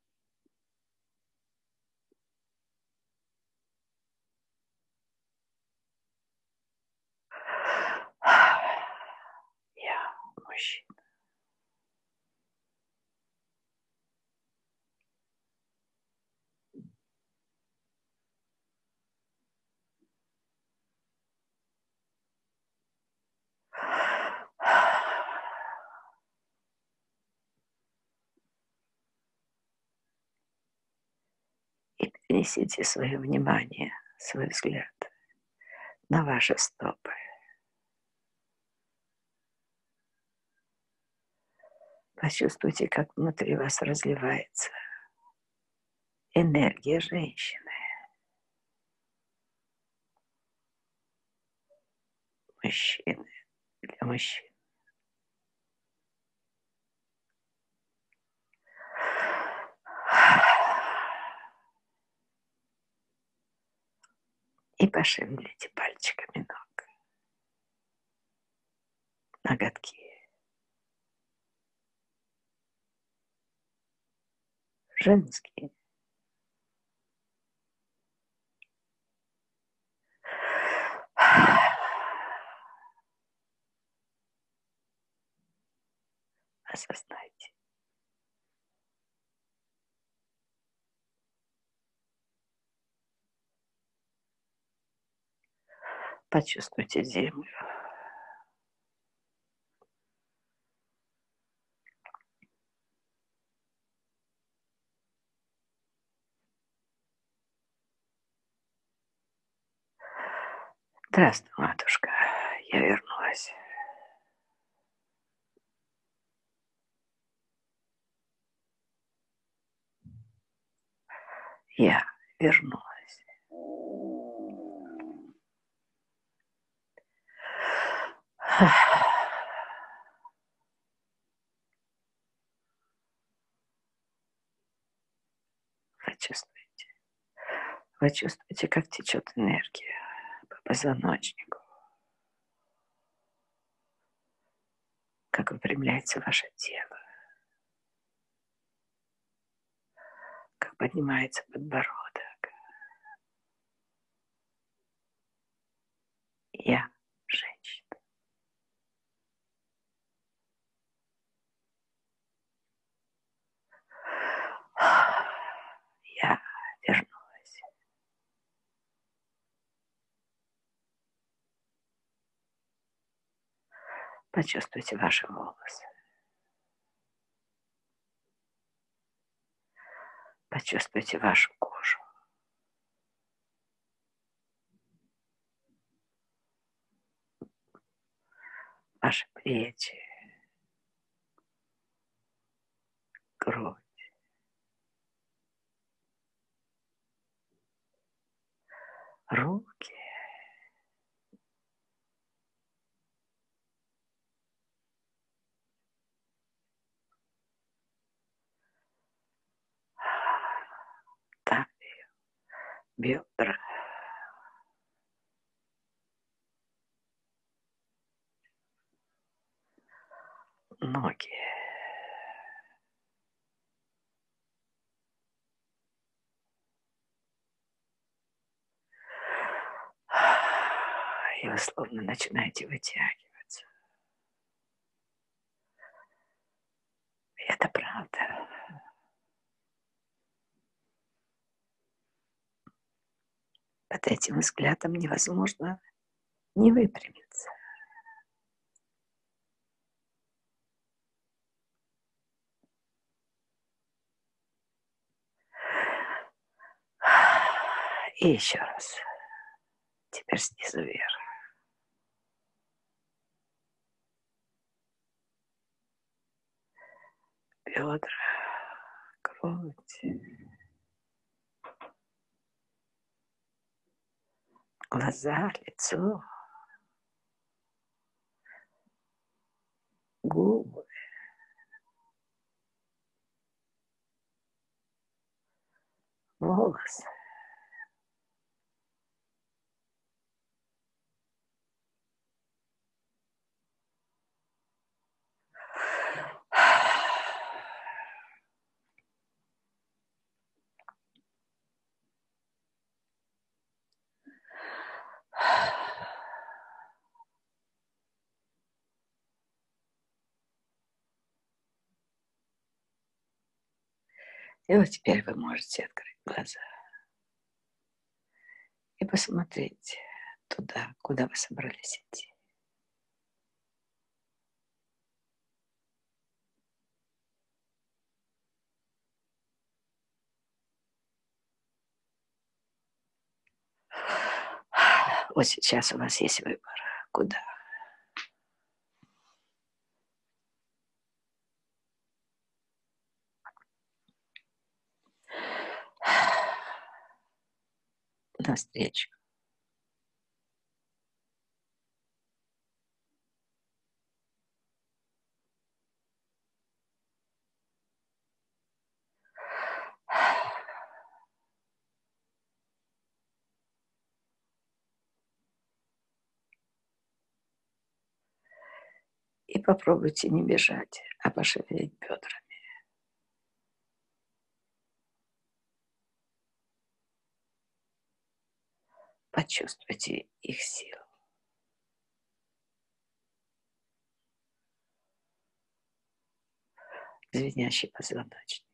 Я мужчина. И перенесите свое внимание, свой взгляд на ваши стопы. Почувствуйте, как внутри вас разливается энергия женщины. Мужчины для мужчин. И пошевелите пальчиками ног. Ноготки. Женские. Осознайте. Почувствуйте землю. Здравствуй, матушка. Я вернулась. Я вернулась. Вы чувствуете? Вы чувствуете, как течет энергия по позвоночнику? Как выпрямляется ваше тело? Как поднимается подбородок? Я женщина. Я вернулась. Почувствуйте ваши волосы. Почувствуйте вашу кожу. Ваши плечи. Грудь. руки. Бедра. Ноги. и вы словно начинаете вытягиваться. И это правда. Под этим взглядом невозможно не выпрямиться. И еще раз. Теперь снизу вверх. бедра, грудь, глаза, лицо, губы, волосы. И вот теперь вы можете открыть глаза и посмотреть туда, куда вы собрались идти. Вот сейчас у вас есть выбор, куда. Навстречу. И попробуйте не бежать, а пошевелить бедрами. Почувствуйте их силу. Звенящий позвоночник.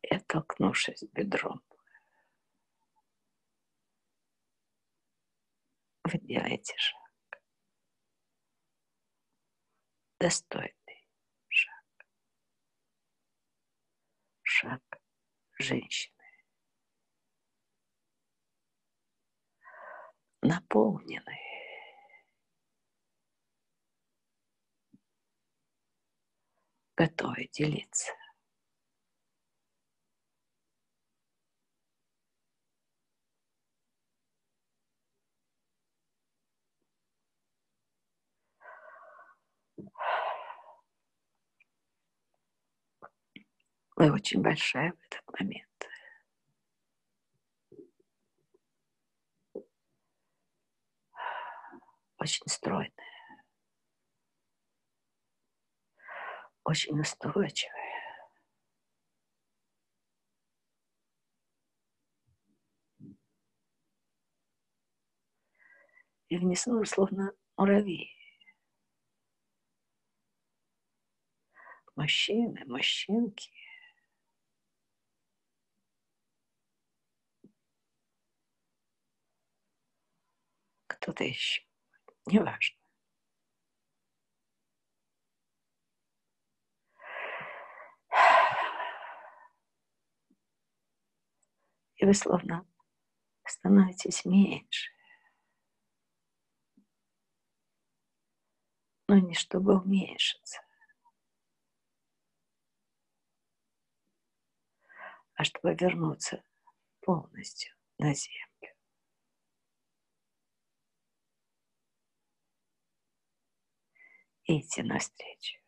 И оттолкнувшись бедром, вы делаете шаг. Достойный. Шаг женщины. Наполненные готовы делиться. Вы очень большая в этот момент. Очень стройная. Очень устойчивая. И внизу словно муравей. Мужчины, мужчинки – кто-то еще. Неважно. И вы словно становитесь меньше. Но не чтобы уменьшиться, а чтобы вернуться полностью на землю. Идти навстречу.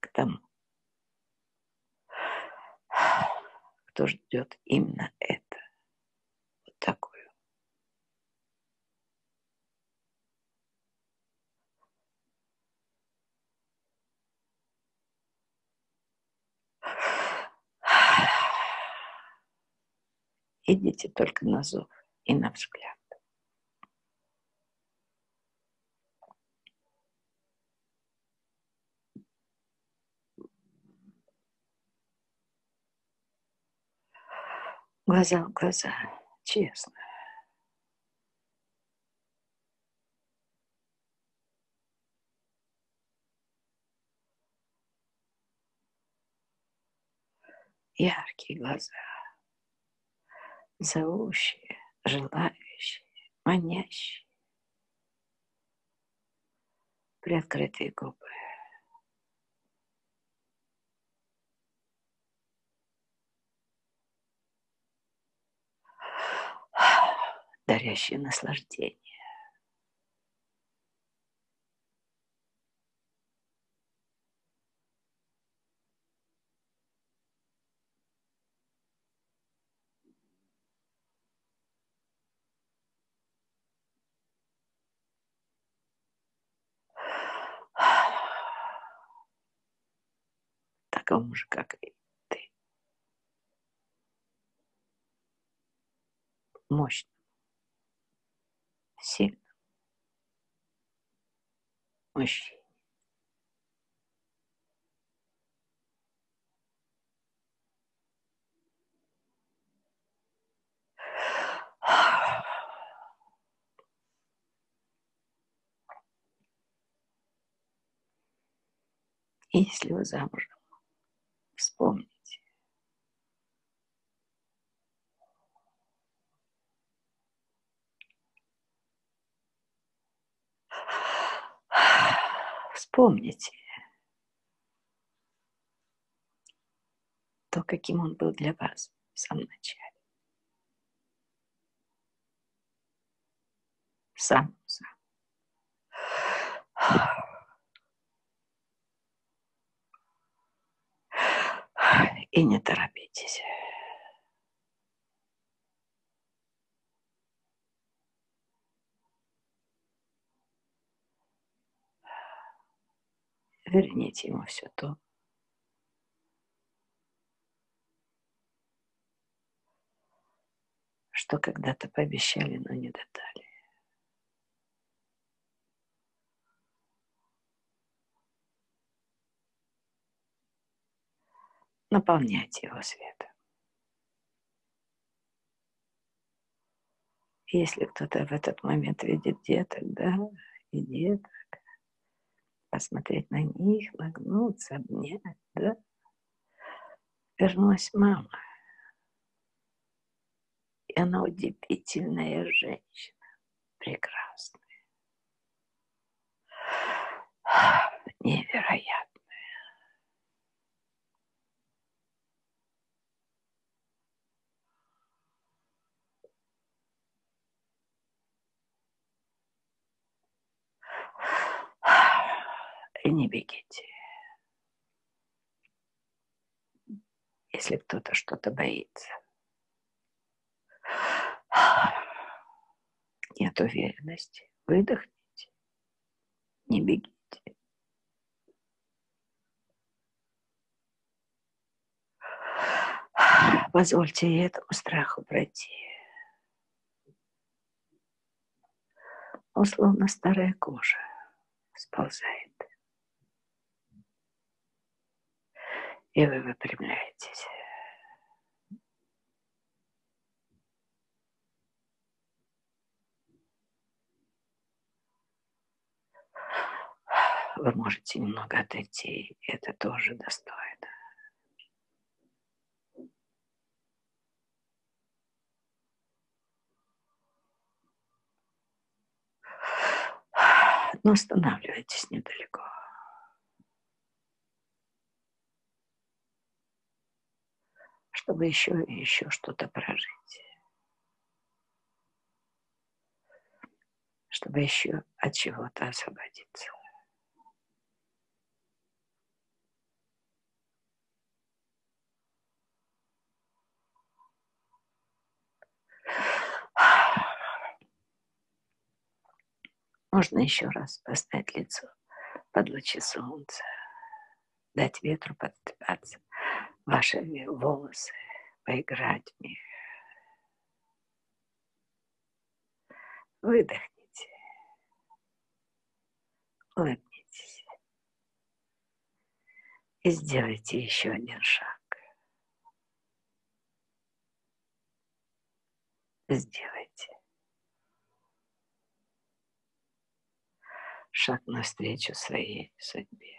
К тому, кто ждет именно это, вот такую. Идите только на зов и на взгляд. Глаза в глаза, честно. Яркие глаза зовущие, желающие, манящие. Приоткрытые губы. дарящие наслаждение. Же, как и ты. Мощным, сильным, мужчине. Если вы замужем, вспомните. Вспомните то, каким он был для вас в самом начале. Сам, сам. И не торопитесь. Верните ему все то, что когда-то пообещали, но не додали. Наполняйте его светом. Если кто-то в этот момент видит деток, да, и деток, посмотреть на них, нагнуться, обнять, да. Вернулась мама. И она удивительная женщина, прекрасная, невероятная. И не бегите. Если кто-то что-то боится. Нет уверенности. Выдохните. Не бегите. Позвольте этому страху пройти. Он словно старая кожа сползает. И вы выпрямляетесь. Вы можете немного отойти, это тоже достойно. Но останавливайтесь недалеко. Чтобы еще и еще что-то прожить. Чтобы еще от чего-то освободиться. Можно еще раз поставить лицо под лучи солнца, дать ветру подступаться ваши волосы, поиграть в них. Выдохните. Улыбнитесь. И сделайте еще один шаг. Сделайте. Шаг навстречу своей судьбе.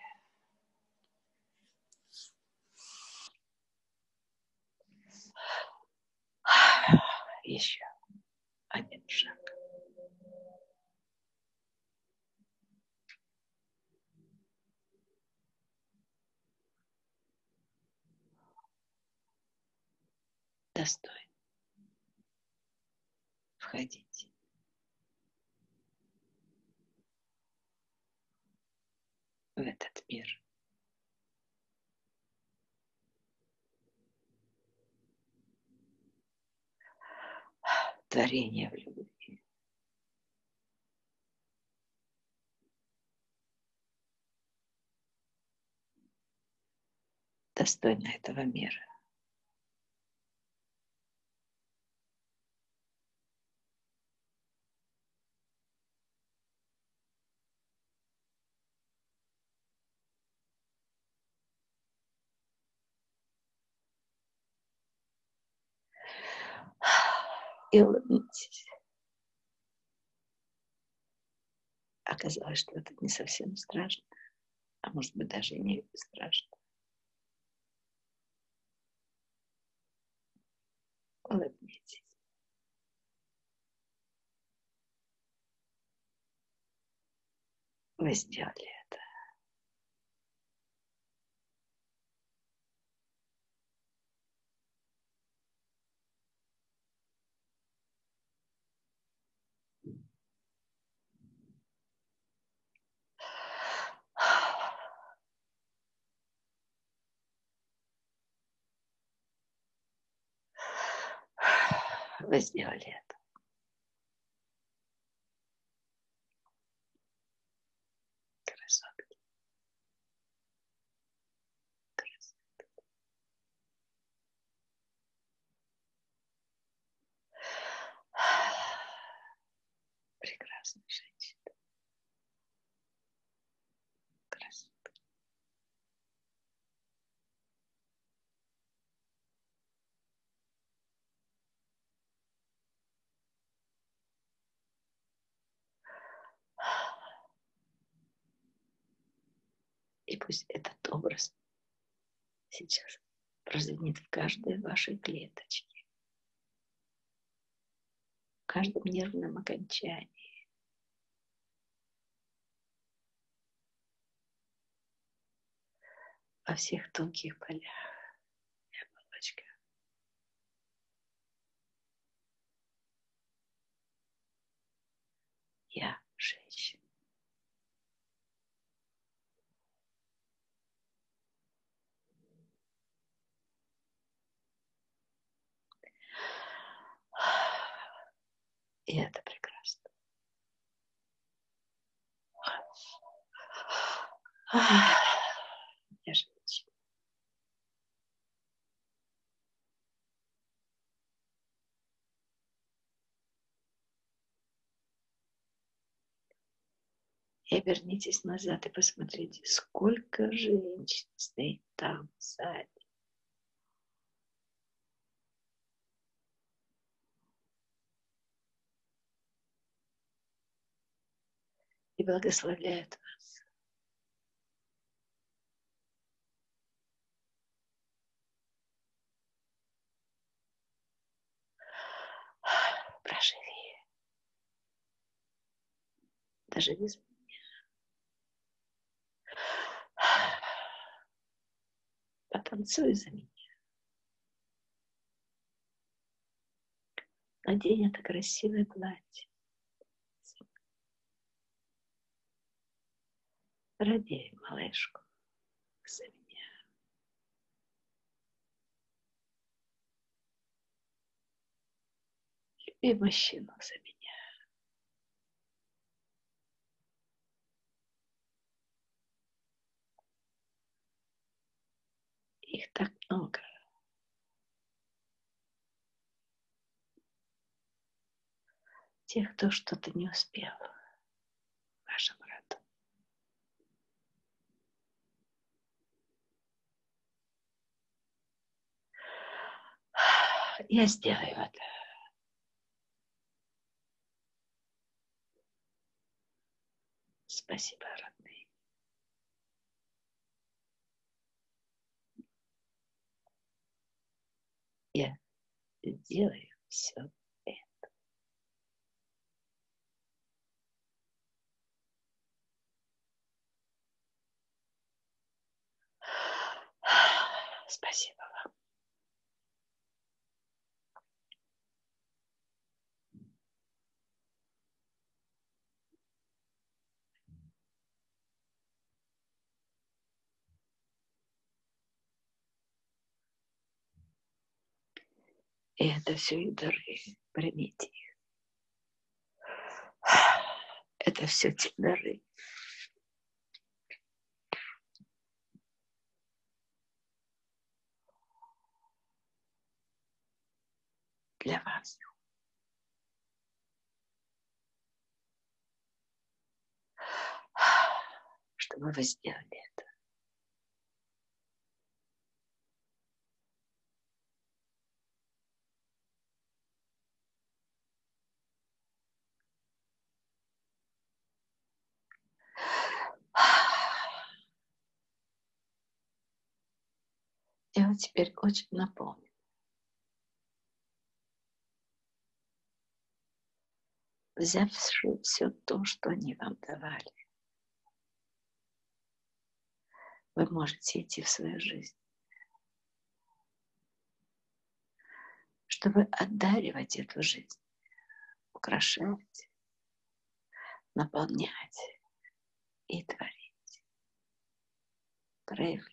Еще один шаг. Достойно. Входите. в этот мир. Творение в любви. Достойно этого мира. И улыбнитесь. Оказалось, что это не совсем страшно, а может быть даже не страшно. Улыбнитесь. Вы сделали вы сделали это. Красотки. Красотки. Прекрасная женщина. Красотка. И пусть этот образ сейчас прозвенит в каждой вашей клеточке. каждом нервном окончании. Во всех тонких полях и оболочках. Я женщина. И это прекрасно. Женщина. И обернитесь назад и посмотрите, сколько женщин стоит там сзади. И благословляет вас. Проживи. Даже без меня. Потанцуй за меня. Надень это красивое платье. Ради малышку за меня. Люби мужчину за меня. Их так много. Тех, кто что-то не успел в вашем роду. Я сделаю это. Спасибо, родные. Я сделаю все это. Спасибо вам. И это все их дары. Примите их. Это все те дары. Для вас. Чтобы вы сделали это. И вот теперь очень напомню. Взяв все то, что они вам давали, вы можете идти в свою жизнь, чтобы одаривать эту жизнь, украшать, наполнять и творить, проявлять.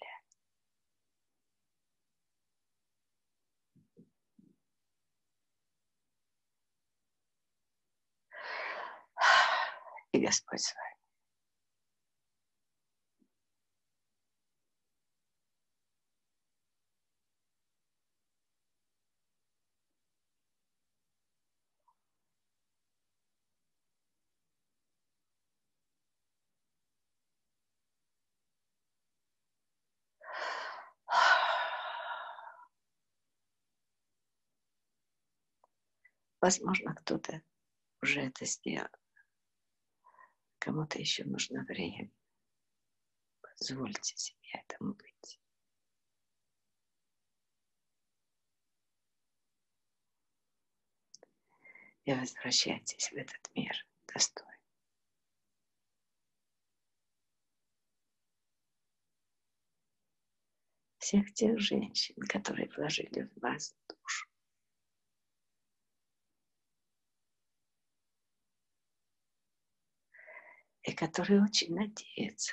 И Господь с вами. Возможно, кто-то уже это сделал. Кому-то еще нужно время. Позвольте себе этому быть. И возвращайтесь в этот мир достойно. Всех тех женщин, которые вложили в вас душу. И которые очень надеются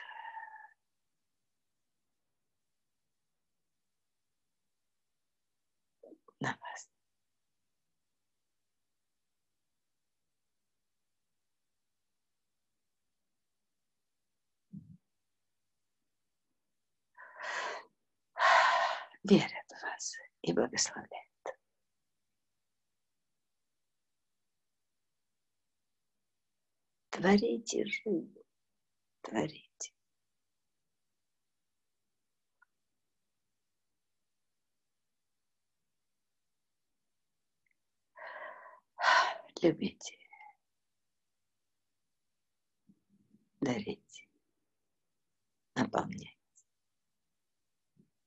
на вас. Верят в вас и благословляют. Творите жизнь, творите. Любите, дарите, наполняйте,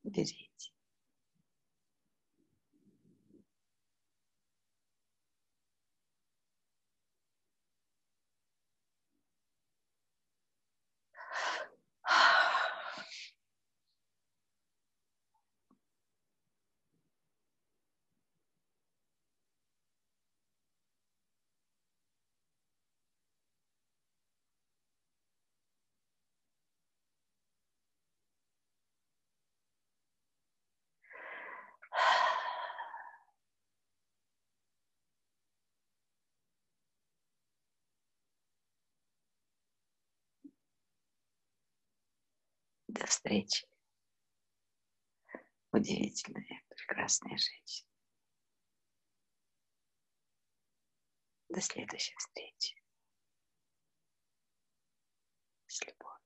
берите. встречи. Удивительная, прекрасная женщина. До следующей встречи. С любовью.